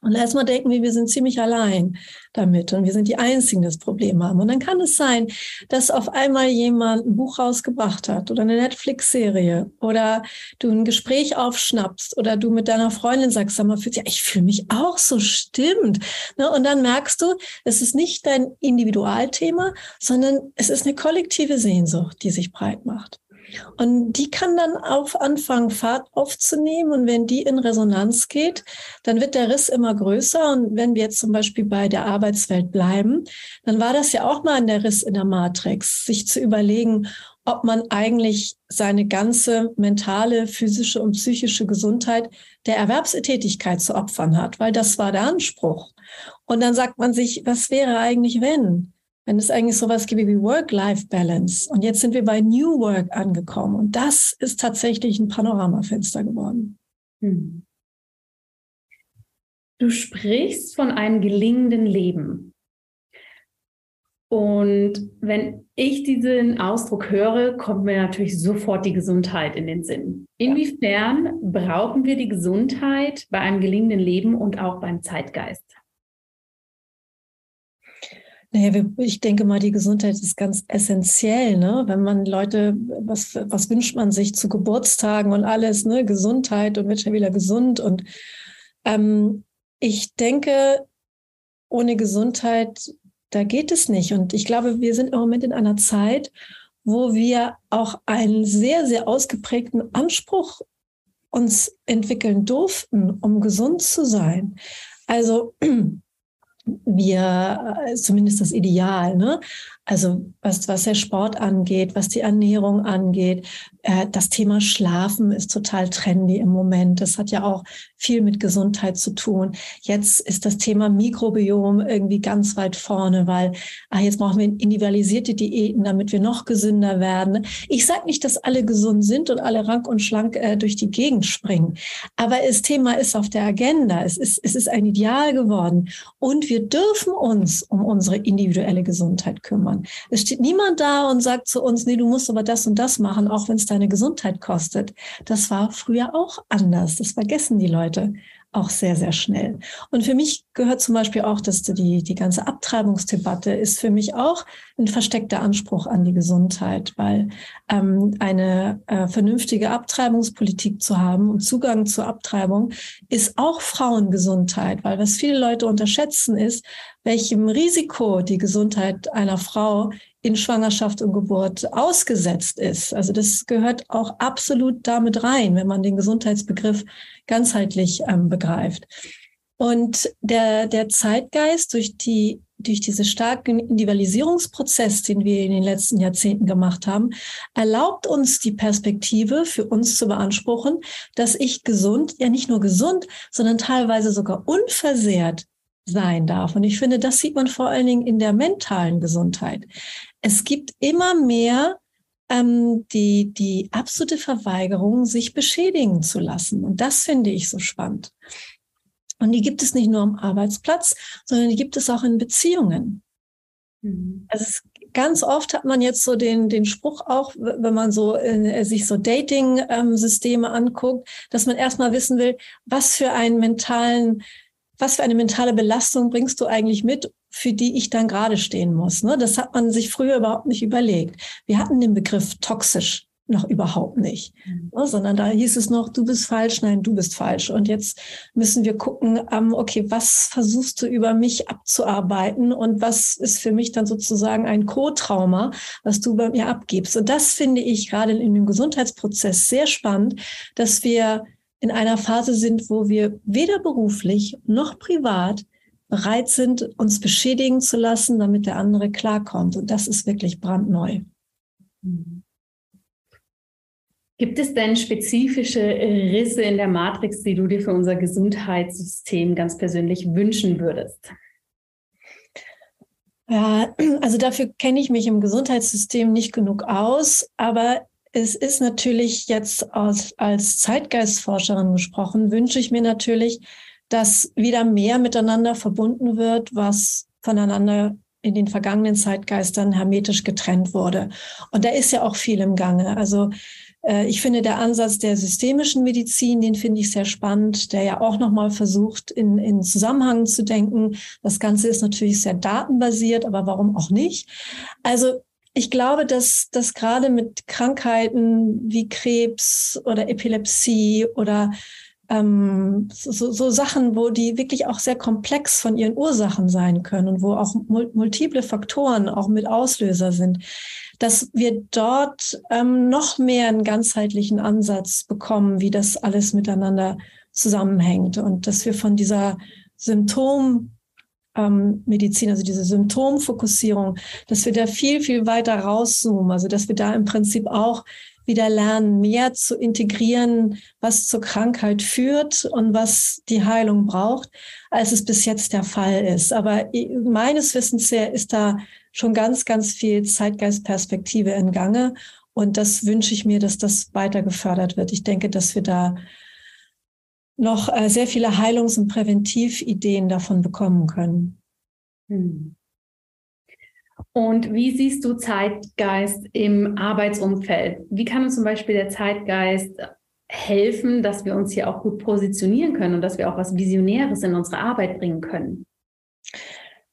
Und erstmal denken wir, wir sind ziemlich allein damit und wir sind die Einzigen, die das Problem haben. Und dann kann es sein, dass auf einmal jemand ein Buch rausgebracht hat oder eine Netflix-Serie oder du ein Gespräch aufschnappst oder du mit deiner Freundin sagst, sag mal, ja, ich fühle mich auch so, stimmt. Ne, und dann merkst du, es ist nicht dein Individualthema, sondern es ist eine kollektive Sehnsucht, die sich breit macht. Und die kann dann auf anfangen, Fahrt aufzunehmen. Und wenn die in Resonanz geht, dann wird der Riss immer größer. Und wenn wir jetzt zum Beispiel bei der Arbeitswelt bleiben, dann war das ja auch mal in der Riss in der Matrix, sich zu überlegen, ob man eigentlich seine ganze mentale, physische und psychische Gesundheit der Erwerbstätigkeit zu opfern hat, weil das war der Anspruch. Und dann sagt man sich, was wäre eigentlich, wenn? Wenn es eigentlich sowas gibt wie Work-Life-Balance. Und jetzt sind wir bei New Work angekommen. Und das ist tatsächlich ein Panoramafenster geworden. Hm. Du sprichst von einem gelingenden Leben. Und wenn ich diesen Ausdruck höre, kommt mir natürlich sofort die Gesundheit in den Sinn. Inwiefern brauchen wir die Gesundheit bei einem gelingenden Leben und auch beim Zeitgeist? Naja, ich denke mal, die Gesundheit ist ganz essentiell, ne? Wenn man Leute, was, was wünscht man sich zu Geburtstagen und alles, ne? Gesundheit und wird schon wieder gesund. Und ähm, ich denke, ohne Gesundheit, da geht es nicht. Und ich glaube, wir sind im Moment in einer Zeit, wo wir auch einen sehr, sehr ausgeprägten Anspruch uns entwickeln durften, um gesund zu sein. Also wir, äh, zumindest das Ideal, ne? Also was, was der Sport angeht, was die Ernährung angeht, äh, das Thema Schlafen ist total trendy im Moment. Das hat ja auch viel mit Gesundheit zu tun. Jetzt ist das Thema Mikrobiom irgendwie ganz weit vorne, weil ah, jetzt brauchen wir individualisierte Diäten, damit wir noch gesünder werden. Ich sage nicht, dass alle gesund sind und alle rank und schlank äh, durch die Gegend springen, aber das Thema ist auf der Agenda. Es ist, es ist ein Ideal geworden und wir dürfen uns um unsere individuelle Gesundheit kümmern kümmern. Es steht niemand da und sagt zu uns, nee, du musst aber das und das machen, auch wenn es deine Gesundheit kostet. Das war früher auch anders. Das vergessen die Leute auch sehr, sehr schnell. Und für mich gehört zum Beispiel auch, dass die, die ganze Abtreibungsdebatte ist für mich auch ein versteckter Anspruch an die Gesundheit, weil ähm, eine äh, vernünftige Abtreibungspolitik zu haben und Zugang zur Abtreibung ist auch Frauengesundheit, weil was viele Leute unterschätzen ist, welchem Risiko die Gesundheit einer Frau in Schwangerschaft und Geburt ausgesetzt ist. Also das gehört auch absolut damit rein, wenn man den Gesundheitsbegriff ganzheitlich ähm, begreift. Und der, der Zeitgeist durch die durch diesen starken Individualisierungsprozess, den wir in den letzten Jahrzehnten gemacht haben, erlaubt uns die Perspektive für uns zu beanspruchen, dass ich gesund, ja nicht nur gesund, sondern teilweise sogar unversehrt sein darf. Und ich finde, das sieht man vor allen Dingen in der mentalen Gesundheit. Es gibt immer mehr ähm, die, die absolute Verweigerung, sich beschädigen zu lassen. Und das finde ich so spannend. Und die gibt es nicht nur am Arbeitsplatz, sondern die gibt es auch in Beziehungen. Mhm. Also es, ganz oft hat man jetzt so den, den Spruch auch, wenn man so äh, sich so Dating-Systeme ähm, anguckt, dass man erstmal wissen will, was für einen mentalen, was für eine mentale Belastung bringst du eigentlich mit, für die ich dann gerade stehen muss. Ne? Das hat man sich früher überhaupt nicht überlegt. Wir hatten den Begriff toxisch noch überhaupt nicht, mhm. ne, sondern da hieß es noch, du bist falsch, nein, du bist falsch. Und jetzt müssen wir gucken, ähm, okay, was versuchst du über mich abzuarbeiten und was ist für mich dann sozusagen ein Co-Trauma, was du bei mir abgibst. Und das finde ich gerade in dem Gesundheitsprozess sehr spannend, dass wir in einer Phase sind, wo wir weder beruflich noch privat bereit sind, uns beschädigen zu lassen, damit der andere klarkommt. Und das ist wirklich brandneu. Gibt es denn spezifische Risse in der Matrix, die du dir für unser Gesundheitssystem ganz persönlich wünschen würdest? Ja, also dafür kenne ich mich im Gesundheitssystem nicht genug aus, aber es ist natürlich jetzt aus, als Zeitgeistforscherin gesprochen, wünsche ich mir natürlich, dass wieder mehr miteinander verbunden wird, was voneinander in den vergangenen Zeitgeistern hermetisch getrennt wurde. Und da ist ja auch viel im Gange. Also äh, ich finde der Ansatz der systemischen Medizin, den finde ich sehr spannend, der ja auch nochmal versucht, in, in Zusammenhang zu denken. Das Ganze ist natürlich sehr datenbasiert, aber warum auch nicht? Also ich glaube, dass, dass gerade mit Krankheiten wie Krebs oder Epilepsie oder ähm, so, so Sachen, wo die wirklich auch sehr komplex von ihren Ursachen sein können und wo auch multiple Faktoren auch mit Auslöser sind, dass wir dort ähm, noch mehr einen ganzheitlichen Ansatz bekommen, wie das alles miteinander zusammenhängt und dass wir von dieser Symptom ähm, Medizin, also diese Symptomfokussierung, dass wir da viel, viel weiter rauszoomen, also dass wir da im Prinzip auch wieder lernen, mehr zu integrieren, was zur Krankheit führt und was die Heilung braucht, als es bis jetzt der Fall ist. Aber meines Wissens her ist da schon ganz, ganz viel Zeitgeistperspektive in Gange. Und das wünsche ich mir, dass das weiter gefördert wird. Ich denke, dass wir da noch äh, sehr viele Heilungs- und Präventivideen davon bekommen können. Hm. Und wie siehst du Zeitgeist im Arbeitsumfeld? Wie kann uns zum Beispiel der Zeitgeist helfen, dass wir uns hier auch gut positionieren können und dass wir auch was Visionäres in unsere Arbeit bringen können?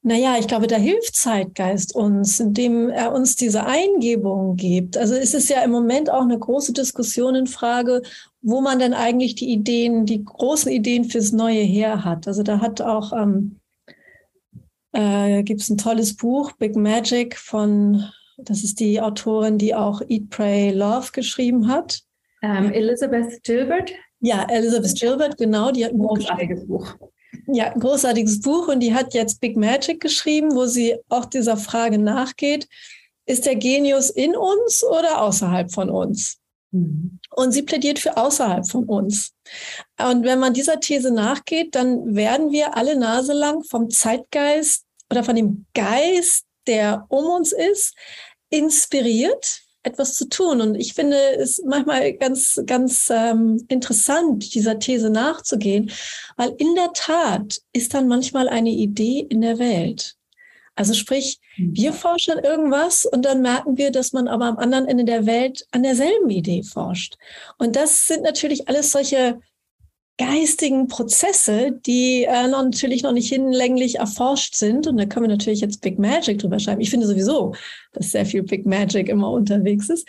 Naja, ich glaube, da hilft Zeitgeist uns, indem er uns diese Eingebung gibt. Also es ist ja im Moment auch eine große Diskussion in Frage, wo man denn eigentlich die Ideen, die großen Ideen fürs Neue her hat. Also da hat auch, ähm, äh, gibt es ein tolles Buch, Big Magic von, das ist die Autorin, die auch Eat, Pray, Love geschrieben hat. Um, ähm, Elizabeth Gilbert? Ja, Elizabeth Gilbert, genau, die hat ein großartiges Buch. Ja, großartiges Buch und die hat jetzt Big Magic geschrieben, wo sie auch dieser Frage nachgeht, ist der Genius in uns oder außerhalb von uns? Mhm. Und sie plädiert für außerhalb von uns. Und wenn man dieser These nachgeht, dann werden wir alle Nase lang vom Zeitgeist oder von dem Geist, der um uns ist, inspiriert etwas zu tun. Und ich finde es manchmal ganz, ganz ähm, interessant, dieser These nachzugehen, weil in der Tat ist dann manchmal eine Idee in der Welt. Also sprich, mhm. wir forschen irgendwas und dann merken wir, dass man aber am anderen Ende der Welt an derselben Idee forscht. Und das sind natürlich alles solche geistigen Prozesse, die äh, noch natürlich noch nicht hinlänglich erforscht sind. Und da können wir natürlich jetzt Big Magic drüber schreiben. Ich finde sowieso, dass sehr viel Big Magic immer unterwegs ist,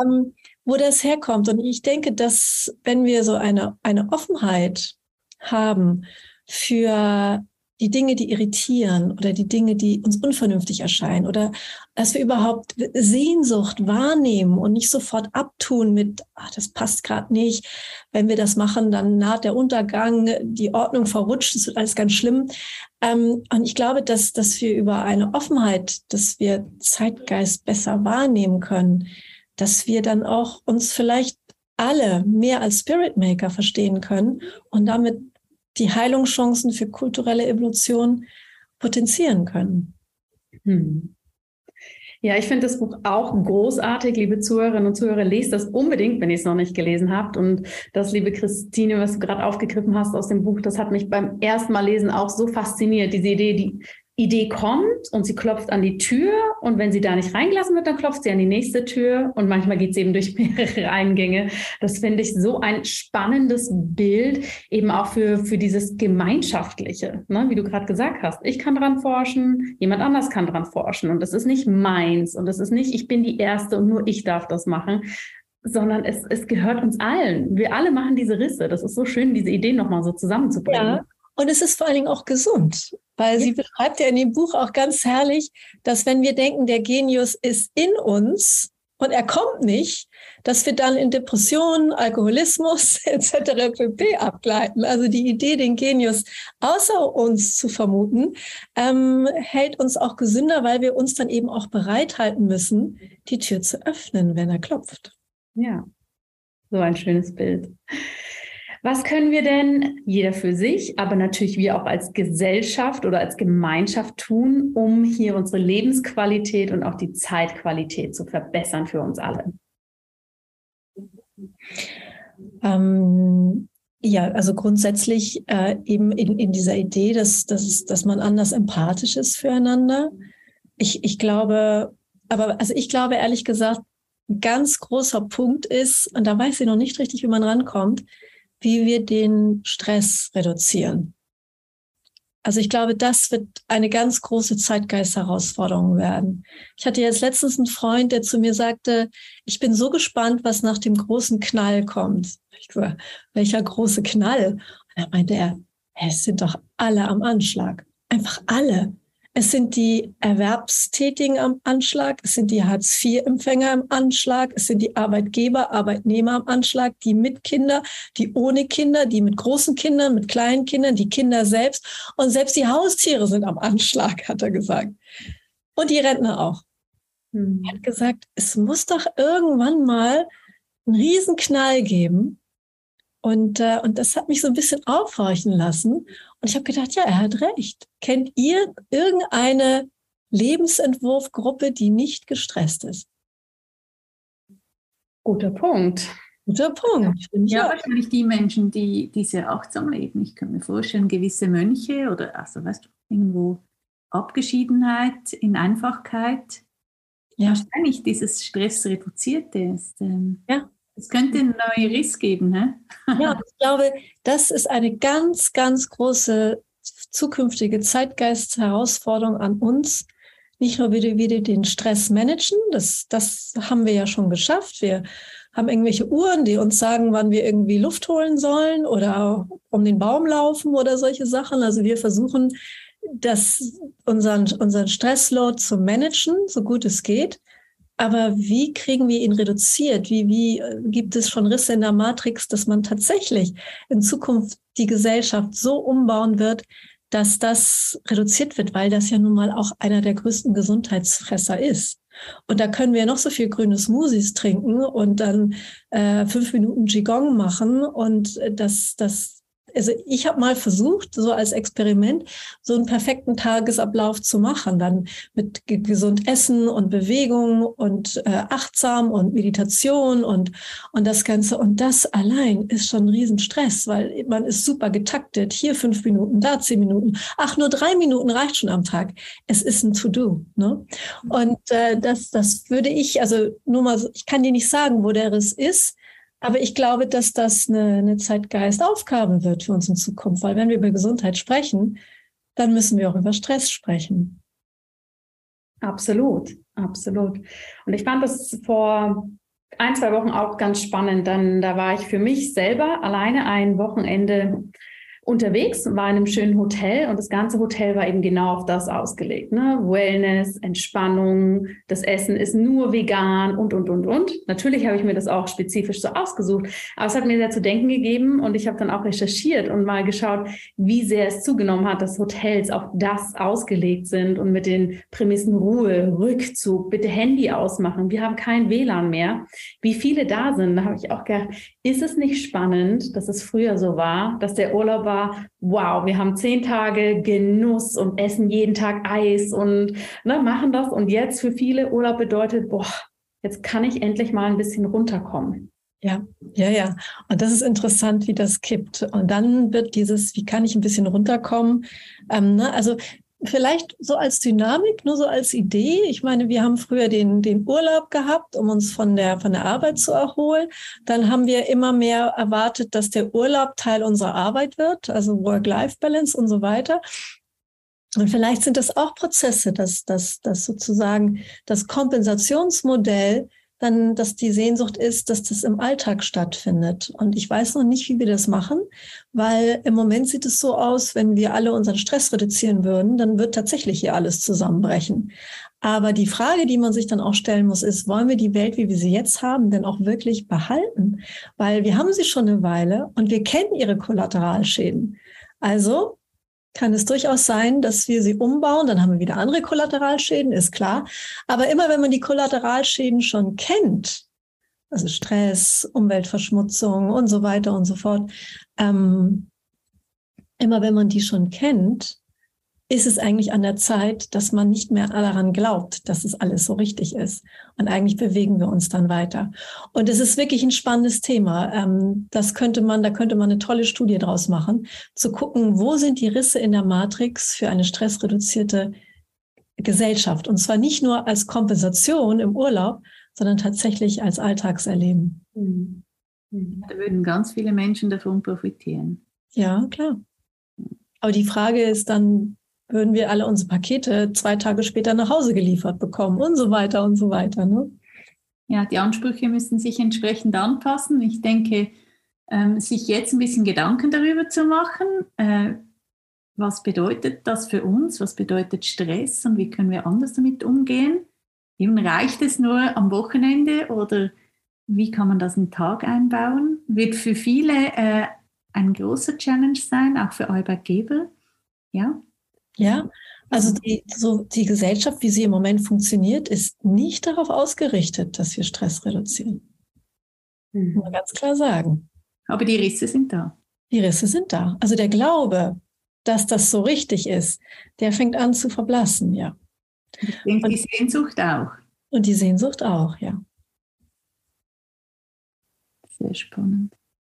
ähm, wo das herkommt. Und ich denke, dass wenn wir so eine, eine Offenheit haben für die Dinge, die irritieren oder die Dinge, die uns unvernünftig erscheinen oder dass wir überhaupt Sehnsucht wahrnehmen und nicht sofort abtun mit, ach, das passt gerade nicht. Wenn wir das machen, dann naht der Untergang, die Ordnung verrutscht, es wird alles ganz schlimm. Ähm, und ich glaube, dass, dass wir über eine Offenheit, dass wir Zeitgeist besser wahrnehmen können, dass wir dann auch uns vielleicht alle mehr als Spirit Maker verstehen können und damit die Heilungschancen für kulturelle Evolution potenzieren können. Hm. Ja, ich finde das Buch auch großartig, liebe Zuhörerinnen und Zuhörer. Lest das unbedingt, wenn ihr es noch nicht gelesen habt. Und das, liebe Christine, was du gerade aufgegriffen hast aus dem Buch, das hat mich beim ersten Mal lesen auch so fasziniert. Diese Idee, die Idee kommt und sie klopft an die Tür und wenn sie da nicht reingelassen wird, dann klopft sie an die nächste Tür und manchmal geht sie eben durch mehrere Eingänge. Das finde ich so ein spannendes Bild, eben auch für, für dieses Gemeinschaftliche, ne? wie du gerade gesagt hast. Ich kann dran forschen, jemand anders kann dran forschen und das ist nicht meins und das ist nicht, ich bin die Erste und nur ich darf das machen, sondern es, es gehört uns allen. Wir alle machen diese Risse. Das ist so schön, diese Ideen nochmal so zusammenzubringen. Ja. Und es ist vor allen Dingen auch gesund, weil sie beschreibt ja in dem Buch auch ganz herrlich, dass wenn wir denken, der Genius ist in uns und er kommt nicht, dass wir dann in Depressionen, Alkoholismus etc. pp. abgleiten. Also die Idee, den Genius außer uns zu vermuten, ähm, hält uns auch gesünder, weil wir uns dann eben auch bereithalten müssen, die Tür zu öffnen, wenn er klopft. Ja, so ein schönes Bild. Was können wir denn, jeder für sich, aber natürlich wir auch als Gesellschaft oder als Gemeinschaft tun, um hier unsere Lebensqualität und auch die Zeitqualität zu verbessern für uns alle? Ähm, ja, also grundsätzlich äh, eben in, in dieser Idee, dass, dass, dass man anders empathisch ist füreinander. Ich, ich glaube, aber also ich glaube ehrlich gesagt, ein ganz großer Punkt ist, und da weiß ich noch nicht richtig, wie man rankommt, wie wir den Stress reduzieren. Also ich glaube, das wird eine ganz große Zeitgeist-Herausforderung werden. Ich hatte jetzt letztens einen Freund, der zu mir sagte, ich bin so gespannt, was nach dem großen Knall kommt. Ich gesagt, welcher große Knall? Und da meinte er, es sind doch alle am Anschlag. Einfach alle. Es sind die Erwerbstätigen am Anschlag, es sind die Hartz-IV-Empfänger im Anschlag, es sind die Arbeitgeber, Arbeitnehmer am Anschlag, die mit Kinder, die ohne Kinder, die mit großen Kindern, mit kleinen Kindern, die Kinder selbst und selbst die Haustiere sind am Anschlag, hat er gesagt. Und die Rentner auch. Hm. Er hat gesagt, es muss doch irgendwann mal einen Riesenknall geben. Und, äh, und das hat mich so ein bisschen aufhorchen lassen. Und ich habe gedacht, ja, er hat recht. Kennt ihr irgendeine Lebensentwurfgruppe, die nicht gestresst ist? Guter Punkt. Guter Punkt. Ja, wahrscheinlich die Menschen, die, die sehr achtsam leben. Ich kann mir vorstellen, gewisse Mönche oder, also weißt du, irgendwo Abgeschiedenheit in Einfachkeit. Ja. Wahrscheinlich dieses Stress reduzierte ist. Ähm, ja. Es könnte einen neuen Riss geben, ne? ja, ich glaube, das ist eine ganz, ganz große zukünftige Zeitgeist-Herausforderung an uns. Nicht nur, wie wir den Stress managen, das, das haben wir ja schon geschafft. Wir haben irgendwelche Uhren, die uns sagen, wann wir irgendwie Luft holen sollen oder um den Baum laufen oder solche Sachen. Also wir versuchen, das, unseren, unseren Stressload zu managen, so gut es geht. Aber wie kriegen wir ihn reduziert? Wie, wie äh, gibt es schon Risse in der Matrix, dass man tatsächlich in Zukunft die Gesellschaft so umbauen wird, dass das reduziert wird, weil das ja nun mal auch einer der größten Gesundheitsfresser ist. Und da können wir noch so viel grüne Smoothies trinken und dann äh, fünf Minuten Qigong machen und äh, das, das also ich habe mal versucht, so als Experiment, so einen perfekten Tagesablauf zu machen, dann mit gesund Essen und Bewegung und äh, achtsam und Meditation und, und das Ganze. Und das allein ist schon ein Riesenstress, weil man ist super getaktet. Hier fünf Minuten, da zehn Minuten. Ach, nur drei Minuten reicht schon am Tag. Es ist ein To-Do. Ne? Und äh, das, das würde ich, also nur mal, so, ich kann dir nicht sagen, wo der Riss ist. Aber ich glaube, dass das eine, eine Zeitgeistaufgabe wird für uns in Zukunft, weil wenn wir über Gesundheit sprechen, dann müssen wir auch über Stress sprechen. Absolut, absolut. Und ich fand das vor ein, zwei Wochen auch ganz spannend. Dann, da war ich für mich selber alleine ein Wochenende unterwegs, war in einem schönen Hotel und das ganze Hotel war eben genau auf das ausgelegt. Ne? Wellness, Entspannung, das Essen ist nur vegan und, und, und, und. Natürlich habe ich mir das auch spezifisch so ausgesucht, aber es hat mir sehr zu denken gegeben und ich habe dann auch recherchiert und mal geschaut, wie sehr es zugenommen hat, dass Hotels auf das ausgelegt sind und mit den Prämissen Ruhe, Rückzug, bitte Handy ausmachen, wir haben kein WLAN mehr. Wie viele da sind, da habe ich auch gedacht, ist es nicht spannend, dass es früher so war, dass der Urlaub war, wow, wir haben zehn Tage Genuss und essen jeden Tag Eis und ne, machen das. Und jetzt für viele Urlaub bedeutet, boah, jetzt kann ich endlich mal ein bisschen runterkommen. Ja, ja, ja. Und das ist interessant, wie das kippt. Und dann wird dieses, wie kann ich ein bisschen runterkommen? Ähm, ne? Also vielleicht so als Dynamik, nur so als Idee. Ich meine, wir haben früher den, den Urlaub gehabt, um uns von der, von der Arbeit zu erholen. Dann haben wir immer mehr erwartet, dass der Urlaub Teil unserer Arbeit wird, also Work-Life-Balance und so weiter. Und vielleicht sind das auch Prozesse, dass, dass, dass sozusagen das Kompensationsmodell dann, dass die Sehnsucht ist, dass das im Alltag stattfindet. Und ich weiß noch nicht, wie wir das machen, weil im Moment sieht es so aus, wenn wir alle unseren Stress reduzieren würden, dann wird tatsächlich hier alles zusammenbrechen. Aber die Frage, die man sich dann auch stellen muss, ist, wollen wir die Welt, wie wir sie jetzt haben, denn auch wirklich behalten? Weil wir haben sie schon eine Weile und wir kennen ihre Kollateralschäden. Also kann es durchaus sein, dass wir sie umbauen. Dann haben wir wieder andere Kollateralschäden, ist klar. Aber immer wenn man die Kollateralschäden schon kennt, also Stress, Umweltverschmutzung und so weiter und so fort, ähm, immer wenn man die schon kennt, ist es eigentlich an der Zeit, dass man nicht mehr daran glaubt, dass es alles so richtig ist. Und eigentlich bewegen wir uns dann weiter. Und es ist wirklich ein spannendes Thema. Ähm, das könnte man, da könnte man eine tolle Studie draus machen, zu gucken, wo sind die Risse in der Matrix für eine stressreduzierte Gesellschaft. Und zwar nicht nur als Kompensation im Urlaub, sondern tatsächlich als Alltagserleben. Mhm. Mhm. Da würden ganz viele Menschen davon profitieren. Ja, klar. Aber die Frage ist dann, würden wir alle unsere Pakete zwei Tage später nach Hause geliefert bekommen und so weiter und so weiter. Ne? Ja, die Ansprüche müssen sich entsprechend anpassen. Ich denke, ähm, sich jetzt ein bisschen Gedanken darüber zu machen, äh, was bedeutet das für uns, was bedeutet Stress und wie können wir anders damit umgehen. Eben reicht es nur am Wochenende oder wie kann man das einen Tag einbauen? Wird für viele äh, ein großer Challenge sein, auch für Arbeitgeber. Ja, ja, also die, so die Gesellschaft, wie sie im Moment funktioniert, ist nicht darauf ausgerichtet, dass wir Stress reduzieren. Mhm. Muss man ganz klar sagen. Aber die Risse sind da. Die Risse sind da. Also der Glaube, dass das so richtig ist, der fängt an zu verblassen, ja. Ich denke, und, die Sehnsucht auch. Und die Sehnsucht auch, ja. Sehr spannend.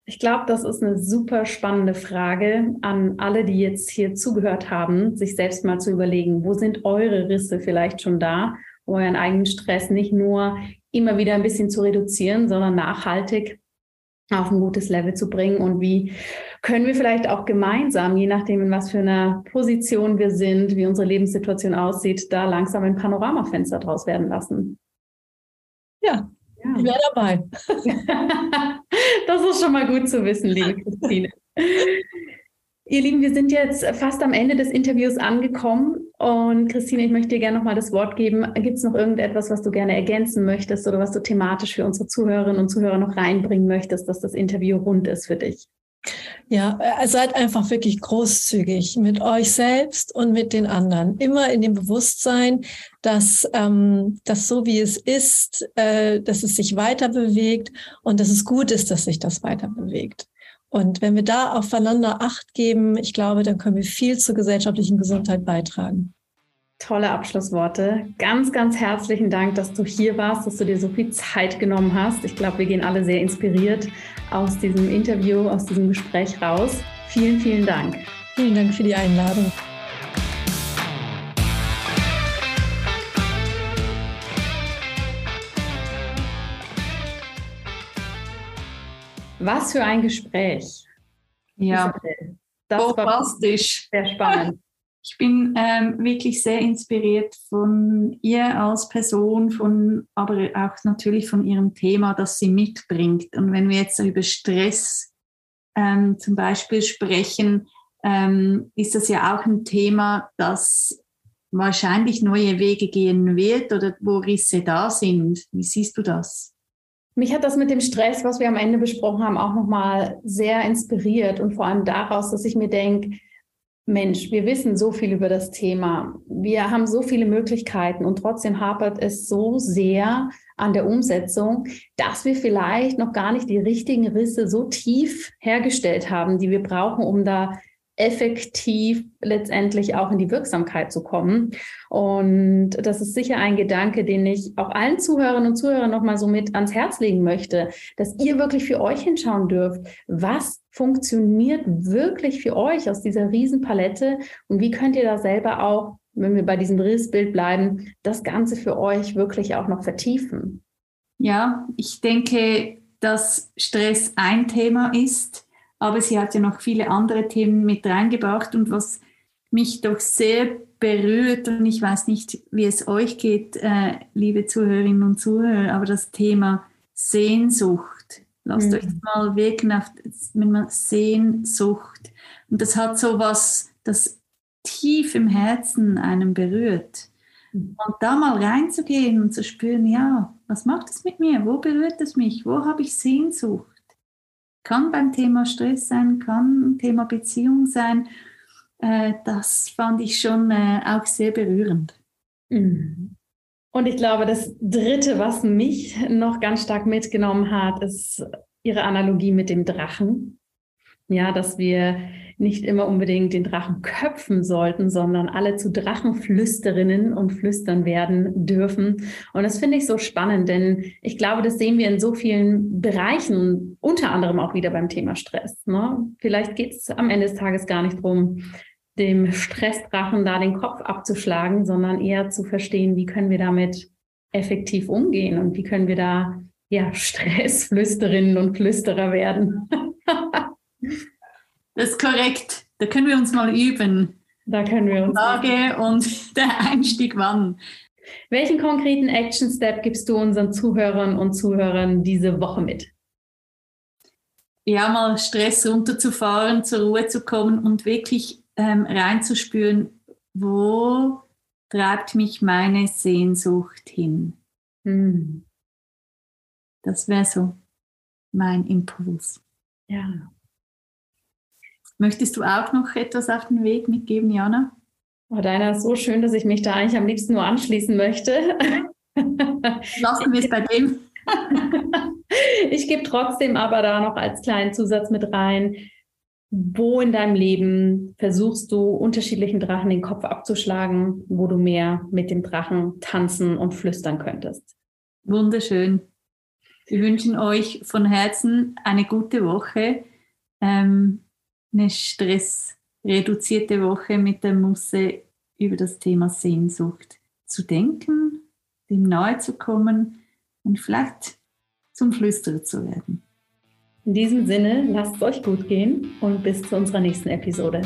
Ich glaube, das ist eine super spannende Frage an alle, die jetzt hier zugehört haben, sich selbst mal zu überlegen, wo sind eure Risse vielleicht schon da, um euren eigenen Stress nicht nur immer wieder ein bisschen zu reduzieren, sondern nachhaltig auf ein gutes Level zu bringen und wie können wir vielleicht auch gemeinsam, je nachdem, in was für einer Position wir sind, wie unsere Lebenssituation aussieht, da langsam ein Panoramafenster draus werden lassen. Ja, ja. Ich wäre dabei. das ist schon mal gut zu wissen, liebe Christine. Ihr Lieben, wir sind jetzt fast am Ende des Interviews angekommen. Und Christine, ich möchte dir gerne nochmal das Wort geben. Gibt es noch irgendetwas, was du gerne ergänzen möchtest oder was du thematisch für unsere Zuhörerinnen und Zuhörer noch reinbringen möchtest, dass das Interview rund ist für dich? Ja, äh, seid einfach wirklich großzügig mit euch selbst und mit den anderen. Immer in dem Bewusstsein, dass ähm, das so wie es ist, äh, dass es sich weiter bewegt und dass es gut ist, dass sich das weiter bewegt. Und wenn wir da aufeinander Acht geben, ich glaube, dann können wir viel zur gesellschaftlichen Gesundheit beitragen. Tolle Abschlussworte. Ganz, ganz herzlichen Dank, dass du hier warst, dass du dir so viel Zeit genommen hast. Ich glaube, wir gehen alle sehr inspiriert aus diesem Interview, aus diesem Gespräch raus. Vielen, vielen Dank. Vielen Dank für die Einladung. Was für ein Gespräch. Ja, das war sehr spannend. Ich bin ähm, wirklich sehr inspiriert von ihr als Person, von, aber auch natürlich von ihrem Thema, das sie mitbringt. Und wenn wir jetzt über Stress ähm, zum Beispiel sprechen, ähm, ist das ja auch ein Thema, das wahrscheinlich neue Wege gehen wird oder wo Risse da sind. Wie siehst du das? Mich hat das mit dem Stress, was wir am Ende besprochen haben, auch nochmal sehr inspiriert und vor allem daraus, dass ich mir denke, Mensch, wir wissen so viel über das Thema. Wir haben so viele Möglichkeiten und trotzdem hapert es so sehr an der Umsetzung, dass wir vielleicht noch gar nicht die richtigen Risse so tief hergestellt haben, die wir brauchen, um da effektiv letztendlich auch in die Wirksamkeit zu kommen. Und das ist sicher ein Gedanke, den ich auch allen Zuhörerinnen und Zuhörern nochmal so mit ans Herz legen möchte, dass ihr wirklich für euch hinschauen dürft, was funktioniert wirklich für euch aus dieser Riesenpalette und wie könnt ihr da selber auch, wenn wir bei diesem Rissbild bleiben, das Ganze für euch wirklich auch noch vertiefen. Ja, ich denke, dass Stress ein Thema ist, aber sie hat ja noch viele andere Themen mit reingebracht und was mich doch sehr berührt und ich weiß nicht, wie es euch geht, äh, liebe Zuhörerinnen und Zuhörer, aber das Thema Sehnsucht. Lasst mhm. euch mal wirken auf Sehnsucht. Und das hat so was, das tief im Herzen einem berührt. Mhm. Und da mal reinzugehen und zu spüren, ja, was macht es mit mir? Wo berührt es mich? Wo habe ich Sehnsucht? Kann beim Thema Stress sein, kann Thema Beziehung sein. Äh, das fand ich schon äh, auch sehr berührend. Mhm. Und ich glaube, das Dritte, was mich noch ganz stark mitgenommen hat, ist Ihre Analogie mit dem Drachen. Ja, dass wir nicht immer unbedingt den Drachen köpfen sollten, sondern alle zu Drachenflüsterinnen und Flüstern werden dürfen. Und das finde ich so spannend, denn ich glaube, das sehen wir in so vielen Bereichen, unter anderem auch wieder beim Thema Stress. Ne? Vielleicht geht es am Ende des Tages gar nicht darum, dem Stressdrachen da den Kopf abzuschlagen, sondern eher zu verstehen, wie können wir damit effektiv umgehen und wie können wir da ja Stressflüsterinnen und Flüsterer werden. Das ist korrekt. Da können wir uns mal üben. Da können wir uns. Frage und der Einstieg wann. Welchen konkreten Action Step gibst du unseren Zuhörern und Zuhörern diese Woche mit? Ja, mal Stress runterzufahren, zur Ruhe zu kommen und wirklich ähm, reinzuspüren, wo treibt mich meine Sehnsucht hin. Hm. Das wäre so mein Impuls. Ja. Möchtest du auch noch etwas auf den Weg mitgeben, Jana? Oh, deiner ist so schön, dass ich mich da eigentlich am liebsten nur anschließen möchte. Lassen wir es bei dem. ich gebe trotzdem aber da noch als kleinen Zusatz mit rein. Wo in deinem Leben versuchst du unterschiedlichen Drachen den Kopf abzuschlagen, wo du mehr mit dem Drachen tanzen und flüstern könntest? Wunderschön. Wir wünschen euch von Herzen eine gute Woche. Ähm, eine stressreduzierte Woche mit der Musse über das Thema Sehnsucht zu denken, dem nahe zu kommen und vielleicht zum Flüsterer zu werden. In diesem Sinne, lasst es euch gut gehen und bis zu unserer nächsten Episode.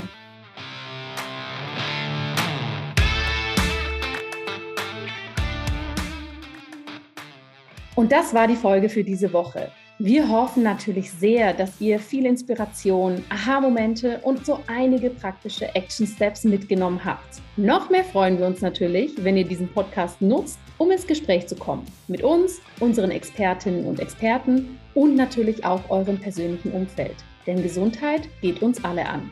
Und das war die Folge für diese Woche. Wir hoffen natürlich sehr, dass ihr viel Inspiration, Aha-Momente und so einige praktische Action-Steps mitgenommen habt. Noch mehr freuen wir uns natürlich, wenn ihr diesen Podcast nutzt, um ins Gespräch zu kommen. Mit uns, unseren Expertinnen und Experten und natürlich auch eurem persönlichen Umfeld. Denn Gesundheit geht uns alle an.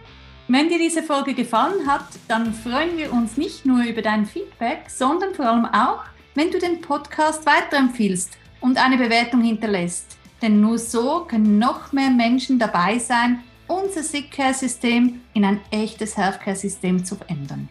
Wenn dir diese Folge gefallen hat, dann freuen wir uns nicht nur über dein Feedback, sondern vor allem auch, wenn du den Podcast weiterempfiehlst und eine Bewertung hinterlässt. Denn nur so können noch mehr Menschen dabei sein, unser Sick Care System in ein echtes Healthcare System zu verändern.